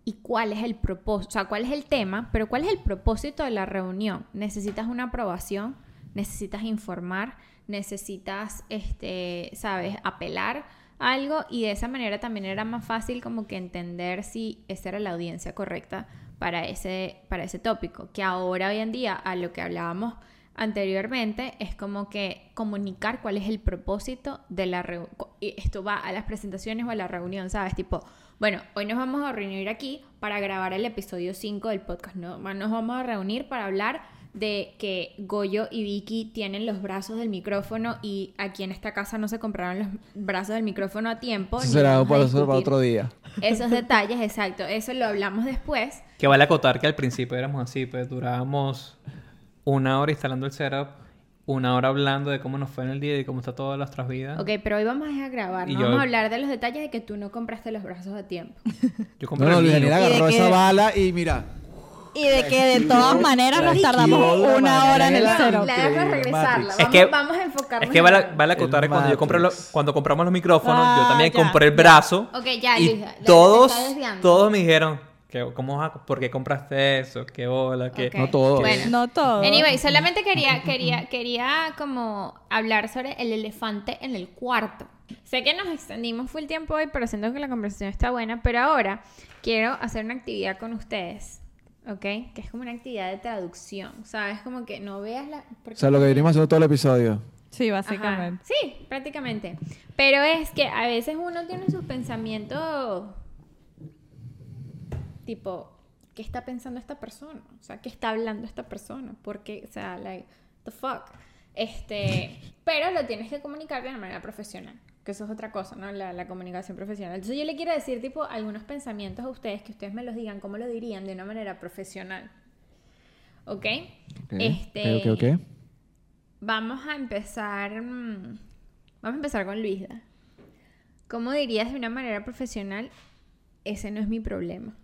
¿Y cuál es el propósito? O sea, ¿cuál es el tema? Pero ¿cuál es el propósito de la reunión? ¿Necesitas una aprobación? ¿Necesitas informar? necesitas, este, sabes, apelar a algo y de esa manera también era más fácil como que entender si esa era la audiencia correcta para ese, para ese tópico, que ahora hoy en día a lo que hablábamos anteriormente es como que comunicar cuál es el propósito de la reunión. Esto va a las presentaciones o a la reunión, ¿sabes? Tipo, bueno, hoy nos vamos a reunir aquí para grabar el episodio 5 del podcast, ¿no? Nos vamos a reunir para hablar de que Goyo y Vicky tienen los brazos del micrófono y aquí en esta casa no se compraron los brazos del micrófono a tiempo.
Eso será para, eso para otro día.
Esos detalles, exacto. Eso lo hablamos después.
Que vale acotar que al principio éramos así, pues durábamos una hora instalando el setup, una hora hablando de cómo nos fue en el día y de cómo está todas nuestras vidas.
Ok, pero hoy vamos a grabar. No
yo-
vamos a hablar de los detalles de que tú no compraste los brazos a tiempo.
Yo compré
No, no,
el mío.
De
agarró
que-
esa bala y mira.
Y de que de todas maneras nos tardamos una hora en el cero.
La dejo regresarla.
Es
Vamos,
que-
vamos a enfocarnos
Es que vale, vale acotar que cuando yo compré lo- cuando compramos los micrófonos,
Ah,
yo también
ya,
compré el
ya.
brazo.
Ok, ya,
y todos, todos me dijeron, ¿cómo ¿por qué compraste eso? ¿Qué bola? ¿Qué?
No todo.
Bueno.
No todo.
Anyway, solamente quería, quería, quería como hablar sobre el elefante en el cuarto. Sé que nos extendimos full tiempo hoy, pero siento que la conversación está buena. Pero ahora quiero hacer una actividad con ustedes, ¿ok? Que es como una actividad de traducción, ¿sabes? Como que no veas la...
O sea, lo que venimos haciendo todo el episodio.
Sí,
Ajá.
básicamente.
Sí, prácticamente. Pero es que a veces uno tiene sus pensamientos tipo, ¿qué está pensando esta persona? O sea, ¿qué está hablando esta persona? Porque, o sea, like, the fuck. Este, pero lo tienes que comunicar de una manera profesional, que eso es otra cosa, ¿no? La, la comunicación profesional. Entonces yo le quiero decir, tipo, algunos pensamientos a ustedes, que ustedes me los digan, ¿cómo lo dirían de una manera profesional? ¿Ok?
Ok,
Este. Vamos a empezar. mm, Vamos a empezar con Luisa. ¿Cómo dirías de una manera profesional? Ese no es mi problema.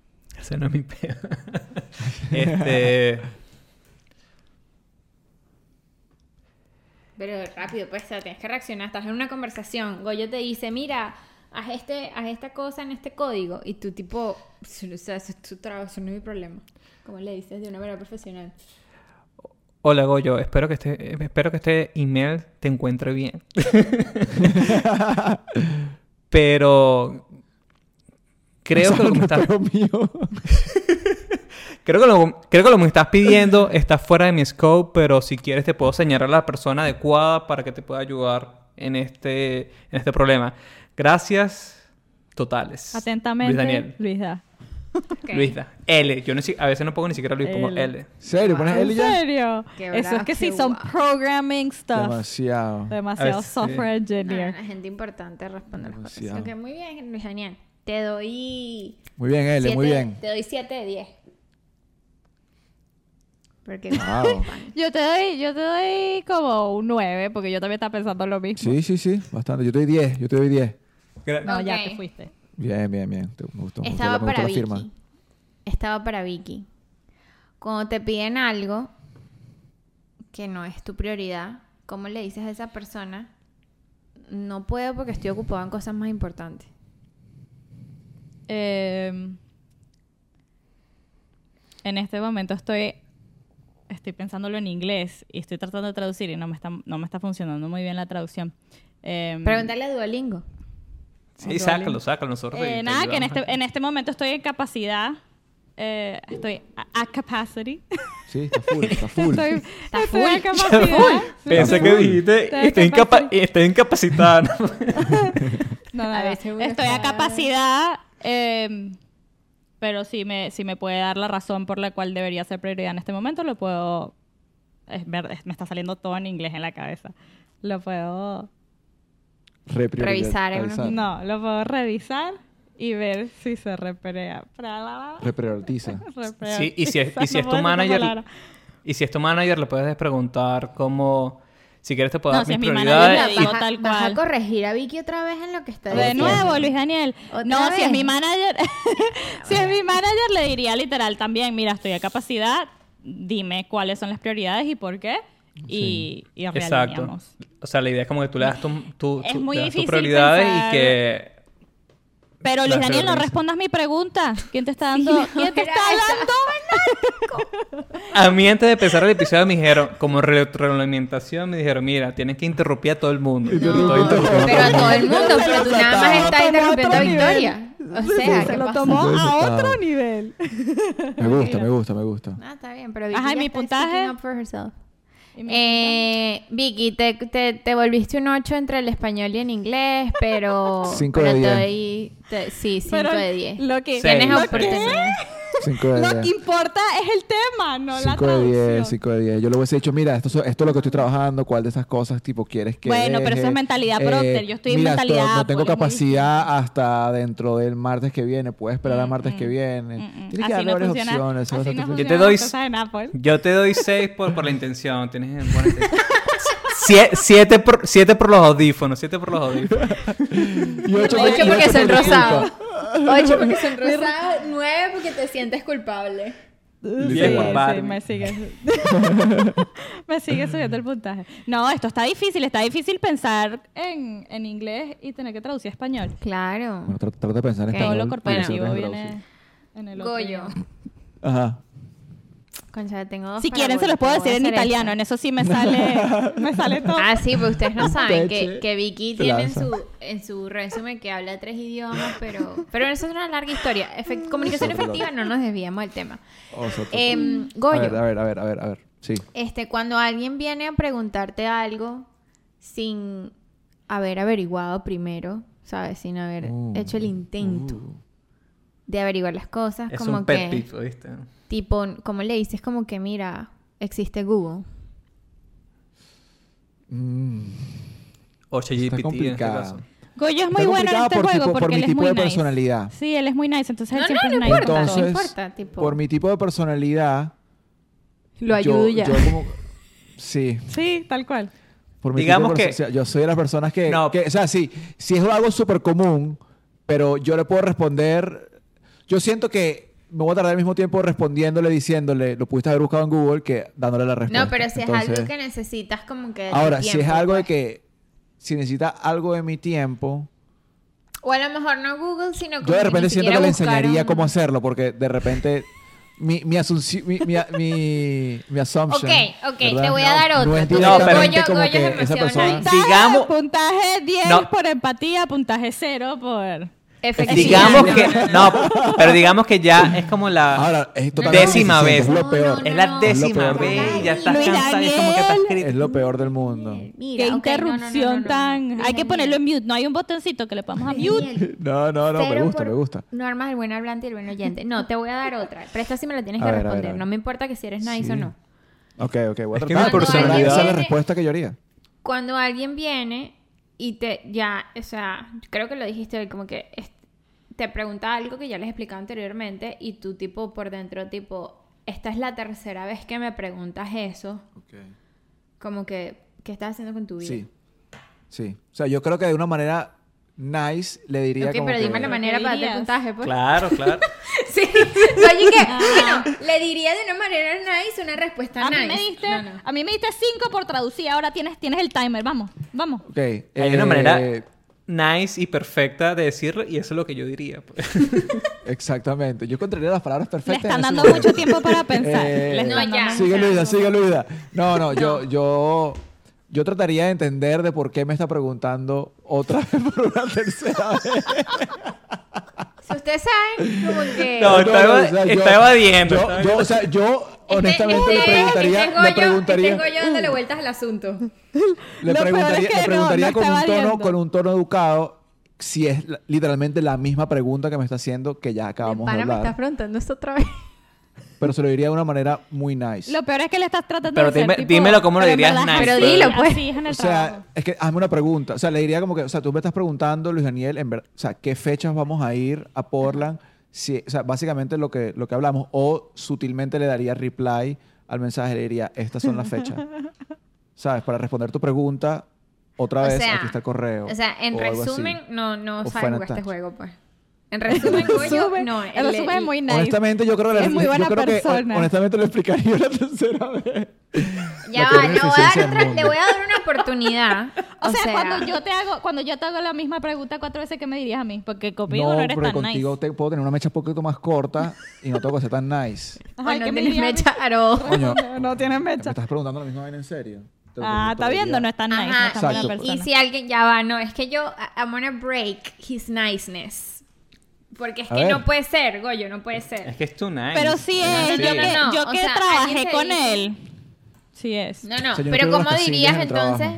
Ese no es mi pedo. este.
Pero rápido, pues, o sea, tienes que reaccionar. Estás en una conversación. Goyo te dice, mira, haz, este, haz esta cosa en este código. Y tú, tipo, o sea, eso es tu trabajo, eso no es mi problema. ¿Cómo le dices de una manera profesional?
Hola Goyo, espero que este, espero que este email te encuentre bien. Pero creo que lo que me estás, creo que lo, creo que lo que me estás pidiendo está fuera de mi scope, pero si quieres te puedo señalar a la persona adecuada para que te pueda ayudar en este, en este problema. Gracias totales.
Atentamente,
Luis Daniel.
Luisa.
Ok.
Luisa. L. Yo no a veces no pongo ni siquiera Luis, pongo
L.
L.
¿Serio? ¿Pones
¿En
y ya?
serio?
Qué
Eso es que sí son programming stuff.
Demasiado.
Demasiado
sí.
software
No,
engineer.
la gente importante responde las cosas. Ok, muy bien, Luis Daniel. Te doy
Muy bien, L, muy bien.
Te doy 7 de 10. Porque
Wow.
Yo te doy, yo te doy como un 9, porque yo también estaba pensando lo mismo.
Sí, sí, sí, bastante. Yo te doy 10, yo te doy 10.
Gra-
No, ya te fuiste.
Bien, bien, bien. Te- Me gustó, me gustó
estaba
la- me gustó
para
la
Vicky.
firma.
Estaba para Vicky. Cuando te piden algo que no es tu prioridad, ¿cómo le dices a esa persona? No puedo porque estoy ocupado en cosas más importantes.
Eh, en este momento estoy estoy pensándolo en inglés y estoy tratando de traducir y no me está, no me está funcionando muy bien la traducción. Eh,
Pregúntale a Duolingo.
Sí, sácalo, sácalo. Nosotros
eh, nada, que en este, en este momento estoy en capacidad. eh, estoy a, a capacity.
Sí, está full, está full.
Estoy,
Está
estoy a
full.
capacidad. Sí,
Pensé que dijiste,
Estoy
estoy, incapa- estoy incapacitada.
No, no,
A veces
Estoy a capacidad, eh, pero si me, si me puede dar la razón por la cual debería ser prioridad en este momento, lo puedo... Es me está saliendo todo en inglés en la cabeza. Lo puedo...
Revisar, ¿eh?
revisar.
No, lo puedo revisar y ver si se reprea.
Reprioritiza.
Sí, y si es, y si es tu manager, y si es tu manager, le puedes preguntar cómo, si quieres te puedo
No,
dar
si
mis
es mi
prioridades.
manager, le digo
vas, vas a
cual.
corregir a Vicky otra vez en lo que está
De
diciendo.
nuevo, Luis Daniel.
¿Otra
No, si es mi manager, si es mi manager le diría literal también, mira, estoy a capacidad, dime cuáles son las prioridades y por qué y, y
Exacto. O sea, la idea es como que tú le das tu, tu- tu- tus prioridades
pensar-
y que...
Pero Luis Daniel, no respondas mi pregunta. ¿Quién te está dando?
no,
¿Quién te está
esa.
dando?
A mí antes de empezar el episodio me dijeron, como retroalimentación, me dijeron, mira, tienes que interrumpir a todo el mundo.
No, pero a todo el mundo, pero tú nada más estás interrumpiendo a
otro
Victoria. O sea,
se
¿qué
lo tomó a otro nivel.
Me gusta, me gusta, me gusta.
Ah, está bien, pero
Ajá,
Vicky
¿y
ya
mi puntaje?
Eh, Vicky, te, te, te volviste un 8 entre el español y en inglés, pero...
Cinco
pero
de
te
diez.
doy- te- sí, 5
Pero
de 10.
Lo que.
Tienes
Lo que-
oportunidad.
5 de
lo que
10.
importa es el tema, no la
5 de 10,
traducción.
5 de 10. Yo le hubiese dicho, mira, esto, esto es lo que estoy trabajando, ¿cuál de esas cosas tipo quieres que
Bueno, pero eso
deje?
es mentalidad Procter, yo estoy en
mira,
mentalidad
esto- no tengo
Apple, es muy
capacidad hasta dentro del martes que viene, puedes esperar al martes que viene.
Mm, mm.
Tienes que
Así
darle
no
varias
funciona.
opciones. eso es
Así no
bastante
Yo te doy
en Apple.
Yo te doy 6 por, por la intención. Tienes buena intención. 7 por, siete por los audífonos. 7 por los audífonos.
Y ocho por-
8
y
porque
ocho
son
por tu
rosados.
culpa.
8 porque son rosados. 9 porque te sientes culpable.
Sí,
por
sí, me sigue. me sigue subiendo el puntaje. No, esto está difícil. Está difícil pensar en, en inglés y tener que traducir a español.
Claro.
Bueno, tra- trata de pensar en español,
lo
porque
corporativo viene en el otro
Goyo.
idioma.
Ajá.
Concha, tengo dos
Si quieren se los puedo decir en italiano.
esta.
En eso sí me sale, me sale todo.
Ah, sí, pues ustedes no saben que, que Vicky tiene en su, en su resumen que habla tres idiomas, pero, pero eso es una larga historia. Efect- comunicación
Nosotros.
efectiva, no nos desviamos del tema. Em,
A ver, a ver, a ver, a ver, a ver. Sí.
este, cuando alguien viene a preguntarte algo sin haber averiguado primero, ¿sabes? Sin haber
Uh,
hecho el intento
uh.
de averiguar las cosas,
Es
como
un
que,
pet peeve, ¿viste?
Tipo, como le dices, como que, mira, existe Google.
Mm.
O
Está
ChatGPT en este
complicado.
caso.
Goyo es
Está
muy bueno en este
por
juego
tipo- por
porque
mi
él es
tipo
muy
de
nice.
personalidad.
Sí, él es muy nice, entonces él
No,
siempre
no, no
es nice.
importa,
en todo.
no
Entonces,
importa, tipo.
por mi tipo de personalidad,
Lo
yo,
ayudo ya.
yo como... Sí,
Sí, tal cual.
por mi
Digamos
tipo de
que-
o sea, yo soy de las personas que,
No.
que- o sea, sí, si es algo súper común, pero yo le puedo responder, yo siento que me voy a tardar el mismo tiempo respondiéndole, diciéndole, lo pudiste haber buscado en Google, que dándole la respuesta.
No, pero si es
Entonces,
algo que necesitas como que...
Ahora, si es algo de
pues.
que, si necesita algo de mi tiempo,
O a lo mejor no Google, sino como
yo de repente siento que le enseñaría cómo hacerlo, porque de repente mi, mi, asunci- mi, mi, mi, mi assumption,
Ok, ok,
¿verdad?
te voy a dar
No
otro. Tú-
directamente
Goyo-
como
Goyo
que
es
esa persona...
Puntaje,
Digamos-
puntaje 10
No.
por empatía, puntaje 0 por...
Digamos
No,
que...
no,
pero digamos que ya es como la...
Ahora, es
Décima vez.
Es lo peor.
es la décima vez ya estás cansada y es como que estás cri-
Es lo peor del mundo.
Mira,
Qué
ok, no, no, no, no,
interrupción
no,
tan...
no.
Hay que ponerlo en mute. No hay un botoncito que le pongas a mute.
No, no, no, me gusta, me gusta.
Normas del buen hablante y el buen oyente. No, te voy a dar otra. Pero esta sí me la tienes
A
que
ver, a ver,
responder.
a ver.
No me importa que si eres nice
Sí.
o no.
Ok, ok, voy a
Es que mi personalidad-
Esa es la respuesta que yo haría.
Cuando alguien viene y te ya, o sea, creo que lo dijiste hoy, como que te pregunta algo que ya les explicaba anteriormente y tú tipo por dentro tipo, esta es la tercera vez que me preguntas eso, como que, ¿qué estás haciendo con tu vida?
Sí. Sí. O sea, yo creo que de una manera nice le diría
Ok,
como
pero
que-
dime la manera
¿Qué
para darte puntaje, pues.
Claro, claro.
Sí. Bueno, le diría de una manera nice una respuesta
A mí me diste,
No, no.
a mí me diste 5 por traducir. Ahora tienes, tienes el timer. Vamos, vamos.
Ok.
Hay
eh,
una manera nice y perfecta de decirlo y eso es lo que yo diría. pues.
Exactamente. Yo encontraría las palabras
Le
perfectas.
están
en ese
dando
momento.
mucho tiempo para pensar.
Eh,
Le
No,
están
ya.
Sigue Luida,
no.
sigue Luida. No, no, yo, yo, yo trataría de entender de por qué me está preguntando otra vez por una tercera vez.
Si ustedes saben, como que...
No, está eva-
o sea, yo-
está evadiendo,
Yo,
está
yo, o sea, yo
Este-
honestamente le
este-
preguntaría,
este
le preguntaría,
Este Goyo dándole vueltas al asunto.
le
Lo
preguntaría,
es que
le
no,
preguntaría
no
con un tono, con un tono educado si es literalmente la misma pregunta que me está haciendo que ya acabamos de
Pana me está
hablar.
afrontando esto otra vez.
Pero se lo diría de una manera muy nice.
Lo peor es que le estás tratando
Pero
de hacer
dime-
tipo,
dímelo cómo lo dirías
verdad
nice,
Pero dilo, pues.
así es en el
O sea,
trabajo.
es que hazme una pregunta. O sea, le diría como que, o sea, tú me estás preguntando, Luis Daniel, en ver, o sea, ¿qué fechas vamos a ir a Portland? Si, o sea, básicamente lo que, lo que hablamos. O sutilmente le daría reply al mensaje, le diría, estas son las fechas. ¿Sabes? Para responder tu pregunta, otra
O
vez,
sea,
aquí está el correo.
O sea, en
o
resumen, no, no
O
sabes
Final
jugar este juego, pues. En resumen, Goyo, no.
el resumen es muy nice.
Honestamente, yo creo, que la-
Es muy
yo
buena
creo que
persona.
honestamente lo explicaría la tercera vez.
Ya va, le voy, a dar otra- le voy a dar una oportunidad.
O, sea, cuando yo te hago, cuando yo te hago la misma pregunta cuatro veces, ¿qué me dirías a mí? Porque conmigo no,
No,
eres
porque
tan
contigo
nice.
te puedo tener una mecha un poquito más corta y no tengo que ser tan nice.
Ay,
no
¿qué me
tienes mecha, Aro.
Coño,
No, tienes
¿me
mecha.
estás preguntando la misma vaina en serio?
Ah, está viendo, no es tan nice, no
Ajá,
es tan buena
Exacto.
persona.
y si alguien ya va, no, es que yo, I- I'm gonna break his niceness. Porque es
A
que
ver.
no puede ser, Goyo, no puede ser.
Es que es nice.
Pero sí
No,
es,
no,
yo que, yo
o
que
sea,
trabajé con
dice-
él. Sí es.
No, no, pero ¿cómo dirías entonces?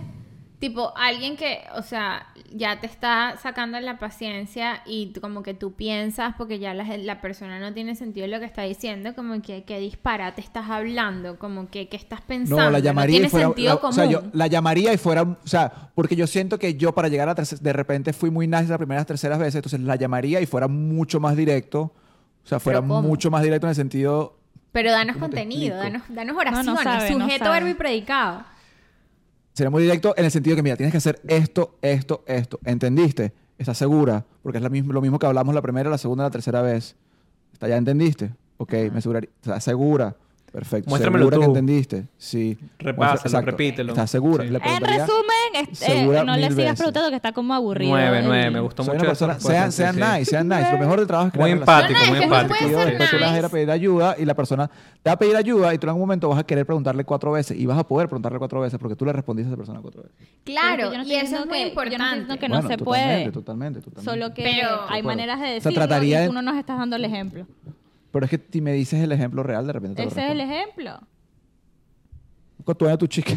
Tipo, alguien que, o sea, ya te está sacando la paciencia y como que tú piensas, porque ya la, la persona no tiene sentido lo que está diciendo, como que qué disparate estás hablando, como que qué estás pensando.
No, la llamaría
tiene
y fuera.
sentido
la-
común.
o sea, yo la llamaría y fuera. O sea, porque yo siento que yo para llegar a la tercera. De repente fui muy nice las primeras terceras veces, entonces la llamaría y fuera mucho más directo. O sea, fuera mucho más directo en el sentido.
Pero danos
¿Cómo te
contenido, danos, danos
No,
oraciones,
no sabe, no
sujeto, verbo y predicado.
Sería muy directo en el sentido que, mira, tienes que hacer esto, esto, esto. ¿Entendiste? ¿Estás segura? Porque es la mismo, lo mismo que hablamos la primera, la segunda, la tercera vez. ¿Está, ¿Ya entendiste? Ok, me aseguraría. ¿Estás segura? Perfecto.
Muéstramelo
¿Segura que
tú.
entendiste? Sí.
Repásalo,
exacto.
repítelo.
¿Estás segura?
Sí.
Le
En
preguntaría-
resumen, es- eh,
segura
no le
mil
sigas
veces.
preguntando que está como aburrido.
Nueve,
el-
nueve, me gustó
Soy
mucho
una
esa
persona,
respuesta,
sean,
sí,
sean
sí.
nice, sean nice. Lo mejor del trabajo es crear
Muy
relaciones.
empático,
No, no,
muy
es que no
empático.
puede ser
Después tú le vas a ir a
nice.
pedir ayuda y la persona te va a pedir ayuda y tú en algún momento vas a querer preguntarle cuatro veces y vas a poder preguntarle cuatro veces porque tú le respondiste a esa persona cuatro veces.
Claro,
Pero que yo no
y
estoy
eso es
diciendo
muy
que- yo no estoy
importante.
diciendo que no
Bueno,
se
totalmente,
puede.
Totalmente, totalmente.
Solo que
Pero-
hay maneras de
O sea,
decirlo
trataría
y
de-
tú no nos estás dando el ejemplo.
Pero es que si me dices el ejemplo real, de repente te
Ese es el ejemplo.
Con tu tu chica.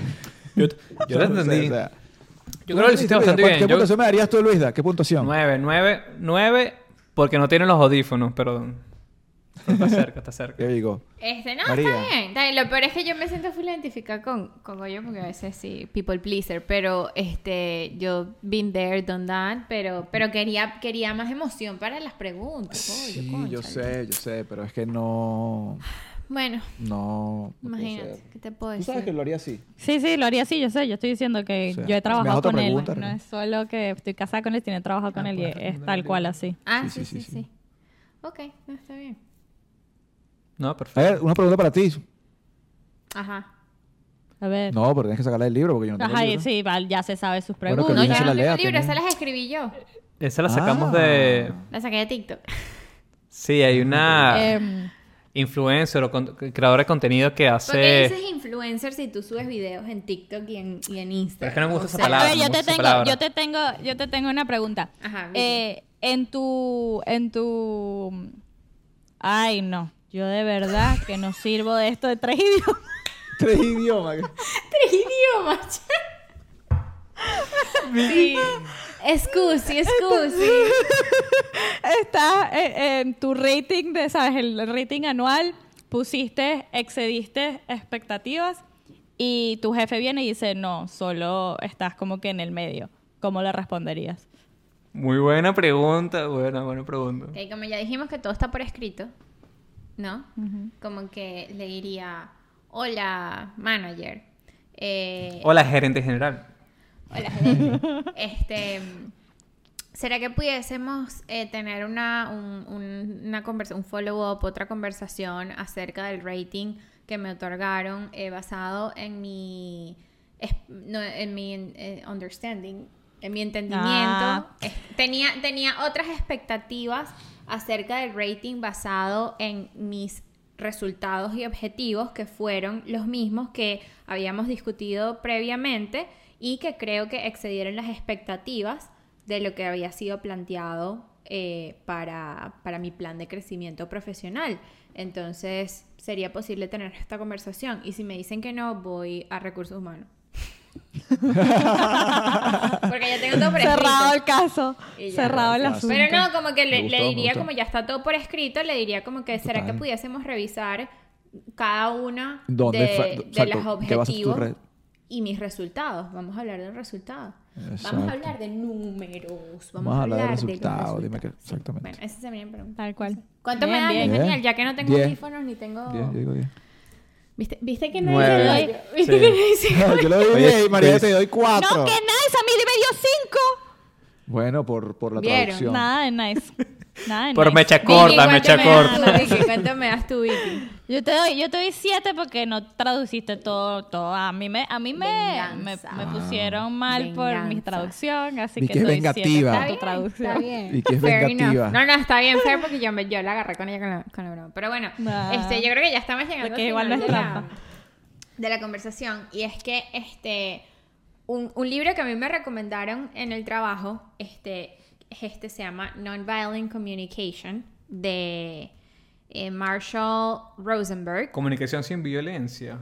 Yo, yo lo
no sé,
entendí.
o sea,
Yo creo que lo hiciste bastante
¿Qué
bien. Yo-
puntuación me darías tú, Luisda? ¿Qué puntuación?
Nueve, nueve, nueve, porque no tiene los audífonos, pero está cerca, está cerca.
¿Qué digo?
Este, no,
María.
está bien. está bien. Lo peor es que yo me siento full identificada con, con Goyo porque a veces sí, people pleaser, pero este, yo been there, done that, pero, pero quería, quería más emoción para las preguntas. Goyo,
Sí, yo sé, yo sé, pero es que no...
Bueno,
No...
imagínate. ¿qué te puedo
Tú
decir?
sabes que lo haría así.
Sí, sí, lo haría así, yo sé. Yo estoy diciendo que
O sea,
yo he trabajado con
pregunta,
él. No es solo que estoy casada con él, sino he trabajado con
Ah,
él y es tal cual así.
Ah,
Sí,
sí,
sí,
sí,
sí,
sí.
sí.
Ok, no, está bien.
No,
A
perfecto.
ver, una pregunta para ti.
Ajá.
A ver.
No, pero tienes que sacarla del libro porque yo no tengo
Ajá,
el
y
libro.
sí, ya se sabe sus
Bueno, que
preguntas.
No,
Luis
yo
se
no
la
tengo el libro, esas las escribí yo.
Esa la sacamos
Ah.
de...
Las saqué de TikTok.
Sí, hay una
Em,
influencer o con- creadora de contenido que
¿Por qué
hace...
dices influencer si tú subes videos en TikTok y en, y en Instagram?
Pero es que no me gusta
O
esa
sea,
a
palabra.
ver, yo
me
te
esa
tengo,
palabra.
yo te tengo, yo te tengo una pregunta.
Ajá,
Eh, en tu, en tu, ay no, yo de verdad que no sirvo de esto de tres idiomas.
Tres idiomas.
Tres idiomas. sí. Excusi, excusi.
Está eh, en tu rating de, sabes, el rating anual, pusiste, excediste expectativas y tu jefe viene y dice, no, solo estás como que en el medio. ¿Cómo le responderías?
Muy buena pregunta, buena, buena pregunta.
Ok, como ya dijimos que todo está por escrito, ¿no? Como que le diría, hola, manager. Eh,
Hola, gerente general.
Hola, gerente. este, ¿será que pudiésemos eh, tener una, un, un- una conversa- un follow-up, otra conversación acerca del rating que me otorgaron eh, basado en mi, no, en mi eh, understanding, en mi entendimiento?
Ah.
Tenía, tenía otras expectativas acerca del rating basado en mis resultados y objetivos que fueron los mismos que habíamos discutido previamente y que creo que excedieron las expectativas de lo que había sido planteado eh, para, para mi plan de crecimiento profesional. Entonces, sería posible tener esta conversación. Y si me dicen que no, voy a recursos humanos. Porque ya tengo todo por
Cerrado
escrito.
el caso,
Y ya.
cerrado el asunto.
Pero no, como que le, le diría, como ya está todo por escrito, le diría como que, ¿será que pudiésemos revisar cada una
¿Dónde
de, de
exacto, tu
objetivos y mis resultados? Vamos a hablar de los resultados. Vamos
Exacto.
a hablar de números. Vamos,
Vamos a hablar de resultados, dime que- exactamente.
Bueno, esa sería mi pregunta.
Tal cual.
¿Cuánto
Bien,
me dan?
bien.
Daniel? Ya que no tengo audífonos ni tengo...
Diez, yo digo diez.
¿Viste, ¿Viste que No,
yo le doy
Oye,
10 y María
Luis.
te doy 4.
No, que nice, a mí me dio cinco.
Bueno, por, por la
¿Vieron?
traducción.
Nada de nice. Nada de
Por
nice.
mecha
Vicky,
corta,
¿cuánto
mecha
me das
corta.
tú, Vicky? ¿Cuánto me das tú, Vicky?
Yo te doy, yo te doy siete porque no traduciste todo, todo. A mí me, a mí me, me, me pusieron mal por mi traducción, así que
es
doy
vengativa.
siete
Está
por tu
bien,
traducción.
está bien.
Y que es
Fair
vengativa.
No, no, está bien fair porque yo, me, yo la agarré con ella con la, con la broma. Pero bueno,
Nah.
este, yo creo que ya estamos llegando
Porque
al
igual no
final
es
de, la, de la conversación. Y es que este, un, un libro que a mí me recomendaron en el trabajo, este, este se llama Nonviolent Communication de eh, Marshall Rosenberg.
Comunicación sin violencia.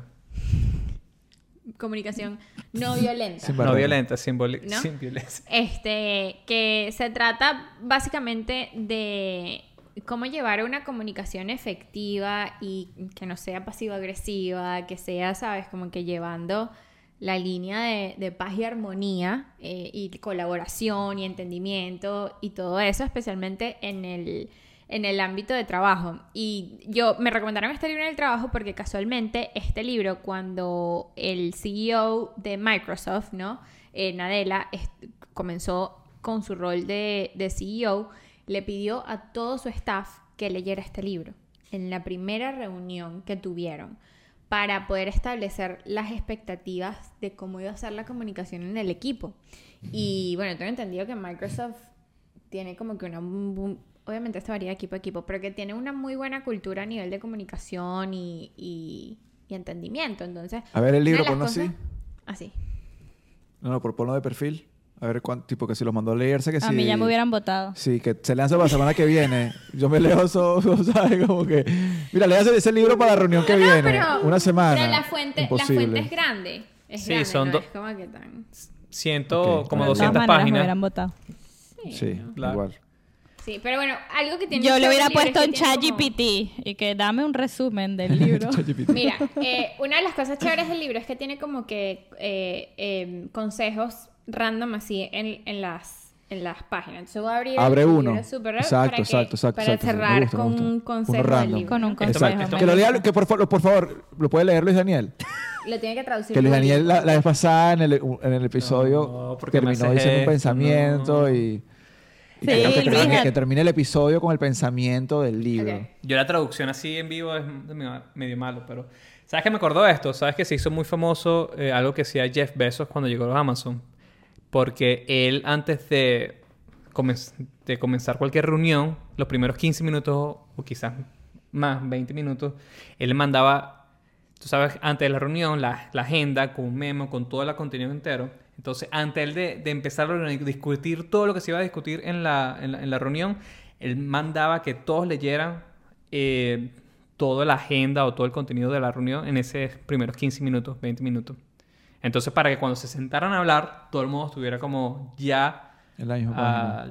Comunicación no violenta.
Sin
No violenta, sin, voli-
¿No?
sin violencia.
Este, que se trata básicamente de cómo llevar una comunicación efectiva y que no sea pasivo-agresiva, que sea, sabes, como que llevando la línea de, de paz y armonía eh, y colaboración y entendimiento y todo eso, especialmente en el, en el ámbito de trabajo. Y yo me recomendaron este libro en el trabajo porque casualmente este libro, cuando el CEO de Microsoft, ¿no? Eh, Nadella, comenzó con su rol de, de CEO, le pidió a todo su staff que leyera este libro en la primera reunión que tuvieron para poder establecer las expectativas de cómo iba a ser la comunicación en el equipo. Y bueno, tengo entendido que Microsoft tiene como que una... Obviamente esto varía de equipo a equipo, pero que tiene una muy buena cultura a nivel de comunicación y, y- y entendimiento. Entonces...
A ver el libro, ponlo así.
cosas- Así.
No, no, por ponlo de perfil. A ver cuánto, tipo que si los mandó a leerse que
A
si...
mí ya me hubieran votado.
Sí, que se lanza para la semana que viene. Yo me leo eso, ¿sabes? Como que... Mira, léase ese libro para la reunión que
No, no,
viene.
pero-
Una semana.
Pero la fuente, la fuente es grande. Es
Sí,
grande,
son
no es como que tan...
Siento
Ok,
como
bueno.
De todas
200
maneras me
páginas.
hubieran votado.
Sí,
Claro.
igual.
Sí, pero bueno, algo que tiene...
Yo le hubiera puesto
que
en
tiene como-
ChatGPT y que dame un resumen del libro.
ChatGPT.
Mira, eh, una de las cosas chéveres del libro es que tiene como que eh, eh, consejos random así en, en las, en las páginas. Entonces voy a abrir
Abre
el
uno.
rápido
Exacto,
para que-
exacto, exacto,
Para
exacto, me
cerrar
gusta,
con un consejo del
random.
libro.
Con un consejo.
esto
Que lo lea, que por, favor- por favor, lo puede leer Luis Daniel.
Lo tiene que traducir.
Que Luis Daniel la, la vez pasada en el, en el episodio
No,
terminó diciendo un pensamiento
no.
y... y
Sí,
que, termine, que termine el episodio con el pensamiento del libro.
Ok.
Yo la traducción así en vivo es medio, medio malo, pero... ¿Sabes qué me acordó de esto? ¿Sabes que se hizo muy famoso eh, algo que hacía Jeff Bezos cuando llegó a los Amazon? Porque él antes de, comen- de comenzar cualquier reunión, los primeros 15 minutos o quizás más, 20 minutos, él mandaba, tú sabes, antes de la reunión, la, la agenda con un memo, con todo el contenido entero. Entonces, antes de, de empezar la reunión y discutir todo lo que se iba a discutir en la, en la, en la reunión, él mandaba que todos leyeran eh, toda la agenda o todo el contenido de la reunión en esos primeros 15 minutos, 20 minutos. Entonces, para que cuando se sentaran a hablar, todo el mundo estuviera como ya
En la misma página.
ah,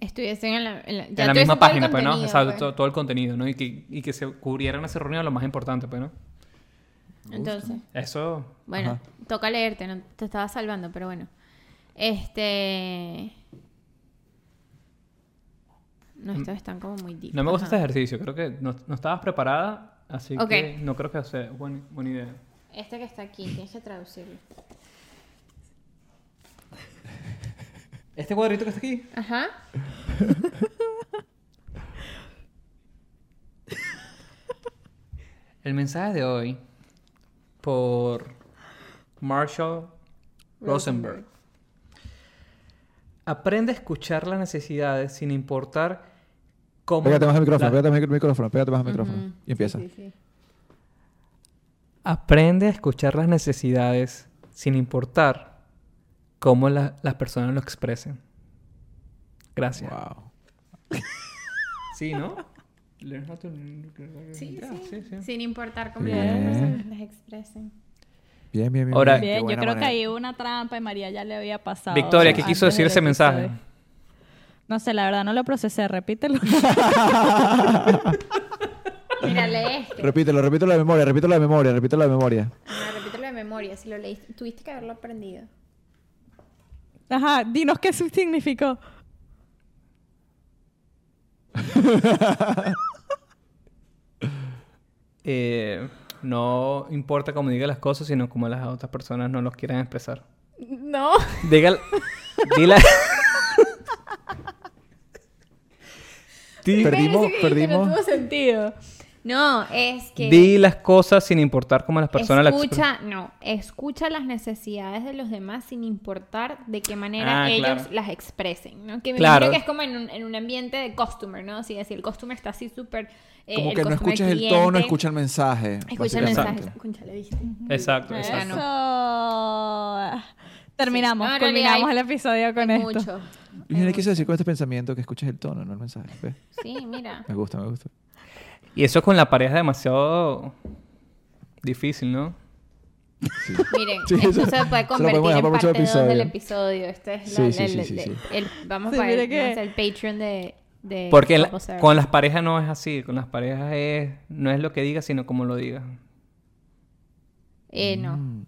Estuviesen en la, en la, ya
en la misma página, pues, ¿no? Exacto,
pues.
todo, todo el contenido, ¿no? Y que, y que se cubrieran esa reunión lo más importante, pues, ¿no?
Entonces,
Eso...
bueno,
Ajá.
toca leerte, no te estaba salvando, pero bueno. Este. No, estos están como muy deep.
No me gusta este ejercicio. Creo que no, no estabas preparada, así que no creo que sea buena, buena idea.
Este que está aquí, tienes que traducirlo.
Este cuadrito que está aquí.
Ajá.
El mensaje de hoy por Marshall Rosenberg. Aprende a escuchar las necesidades sin importar cómo...
Pégate más al micrófono,
la-
pégate más al micrófono, pégate más al micrófono. Y empieza.
Sí, sí, sí.
Aprende a escuchar las necesidades sin importar cómo la- las personas lo expresen. Gracias.
Wow.
Sí, ¿no? Learn how to-
Sí,
Ya,
sí.
sí, sí.
Sin importar cómo
Bien.
las expresen.
Bien, bien, bien.
Ahora-
qué
Bien, yo creo que ahí hubo una trampa y María ya le había pasado.
Victoria, ¿qué quiso decir ese mensaje?
No sé, la verdad no lo procesé, repítelo.
Mira, lee este.
Repítelo, repítelo de memoria, repítelo de memoria, repítelo de memoria.
Ah, repítelo de memoria, si lo leíste. Tuviste que haberlo aprendido.
Ajá, dinos qué significó.
Eh, no importa cómo diga las cosas, sino cómo las otras personas no los quieran expresar.
No.
Dígale. Dile.
perdimos, perdimos.
No, es que...
di las cosas sin importar cómo las personas las
escucha, no, escucha las necesidades de los demás sin importar de qué manera
Ah,
ellos
claro.
las expresen, ¿no? Que me
Claro.
imagino que es como en un, en un ambiente de customer, ¿no? Si, si el customer está así súper... eh,
Como
el
que no escuches el
cliente,
tono, escucha el mensaje.
Escucha el mensaje. Escucha, ¿le viste?
Exacto, exacto.
Eso. Terminamos, culminamos
hay-
el episodio con
Hay
esto.
mucho.
Y
Hay
le quise decir con este pensamiento que escuches el tono, no el mensaje. ¿ves?
Sí, mira.
Me gusta, me gusta.
Y eso con la pareja es demasiado difícil, ¿no?
Sí.
Miren,
Sí,
esto
eso-
se puede convertir en parte 2 del
episodio.
Este es
Sí,
la-
sí,
el-
sí,
el-
sí, sí.
el- vamos
Sí,
para
mire
el, Patreon de... de
Porque la- con las parejas no es así. Con las parejas es, no es lo que digas, sino como lo digas.
Eh, no.
Mm.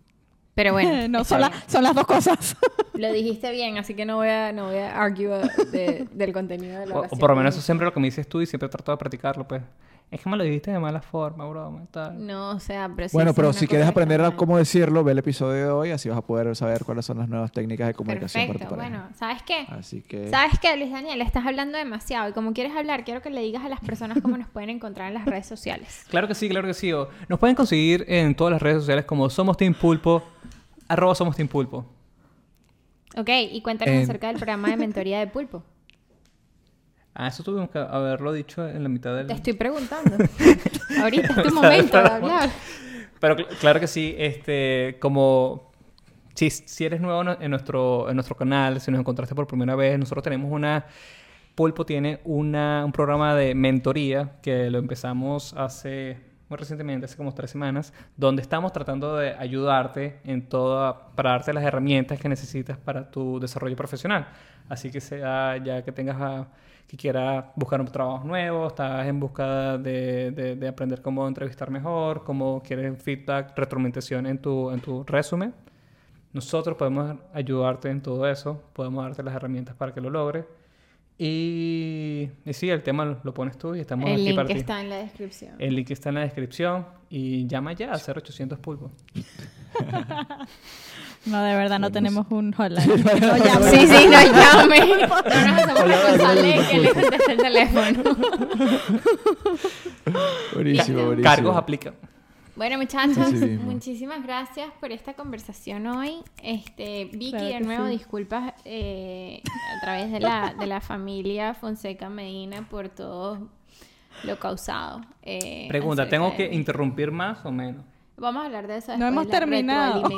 Pero bueno,
no, son, la- son las dos cosas.
lo dijiste bien, así que no voy a, no voy a argue de- del contenido de la
O, o por lo menos eso siempre lo que me dices tú y siempre trato de practicarlo, pues. Es que me lo dijiste de mala forma, broma, tal.
No, o sea, pero sí
Bueno, pero si quieres aprender a cómo decirlo, ve el episodio de hoy, así vas a poder saber cuáles son las nuevas técnicas de comunicación
Perfecto,
para tu
bueno, ¿sabes qué?
Así que...
¿Sabes qué, Luis Daniel? Estás hablando demasiado y como quieres hablar, quiero que le digas a las personas cómo nos pueden encontrar en las redes sociales.
Claro que sí, claro que sí. O- Nos pueden conseguir en todas las redes sociales como Somos Team Pulpo, arroba Somos Team Pulpo.
Ok, y cuéntanos
En-
acerca del programa de mentoría de pulpo.
Ah, eso tuvimos que haberlo dicho en la mitad del...
Te estoy preguntando. Ahorita es tu momento de hablar.
Pero cl- claro que sí, este, como si, si eres nuevo en en nuestro, en nuestro canal, si nos encontraste por primera vez, nosotros tenemos una, Pulpo tiene una, un programa de mentoría que lo empezamos hace muy recientemente, hace como tres semanas, donde estamos tratando de ayudarte en toda, para darte las herramientas que necesitas para tu desarrollo profesional. Así que sea ya que tengas a- que quieras buscar un trabajo nuevo, estás en busca de, de- de aprender cómo entrevistar mejor, cómo quieres feedback, retroalimentación en tu, en tu resumen. Nosotros podemos ayudarte en todo eso, podemos darte las herramientas para que lo logres. Y, y sí, el tema lo, lo pones tú y estamos
El
aquí
link
para ti.
está en la descripción.
El link está en la descripción y llama ya al 0800 Pulpo.
No, de verdad, no tenemos un hotline.
Sí,
No
no,
llamen.
Sí, sí, no llame. No nos hacemos responsables de que le conteste el teléfono.
Buenísimo, buenísimo.
Cargos aplican.
Bueno, muchachos, muchísimas gracias por esta conversación hoy. Este, Vicky,
Claro
de nuevo,
sí.
disculpas eh, a través de la, de la familia Fonseca Medina por todo lo causado. eh,
Pregunta, ¿tengo que interrumpir más o menos?
Vamos a hablar de eso
No hemos
de la
terminado.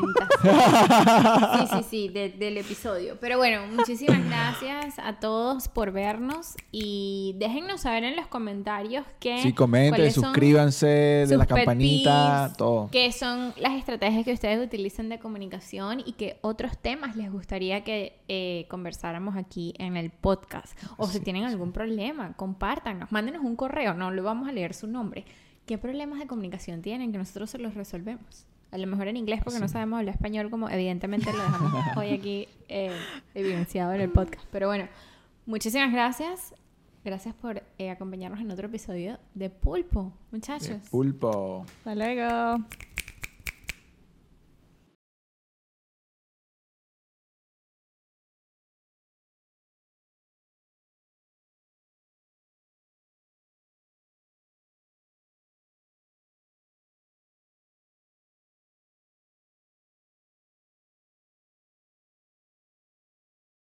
Sí, sí, sí, de- del episodio. Pero bueno, muchísimas gracias a todos por vernos y déjennos saber en los comentarios qué
Sí, comenten, suscríbanse, de la campanita,
peeves,
todo.
¿Qué son las estrategias que ustedes utilizan de comunicación y qué otros temas les gustaría que eh, conversáramos aquí en el podcast? O si tienen algún problema, compártanos, mándenos un correo, no le vamos a leer su nombre. ¿Qué problemas de comunicación tienen que nosotros se los resolvemos? A lo mejor en inglés porque no sabemos hablar español como evidentemente lo dejamos hoy aquí eh, evidenciado en el podcast. Pero bueno, muchísimas gracias. Gracias por eh, acompañarnos en otro episodio de Pulpo, muchachos.
Pulpo.
Hasta luego.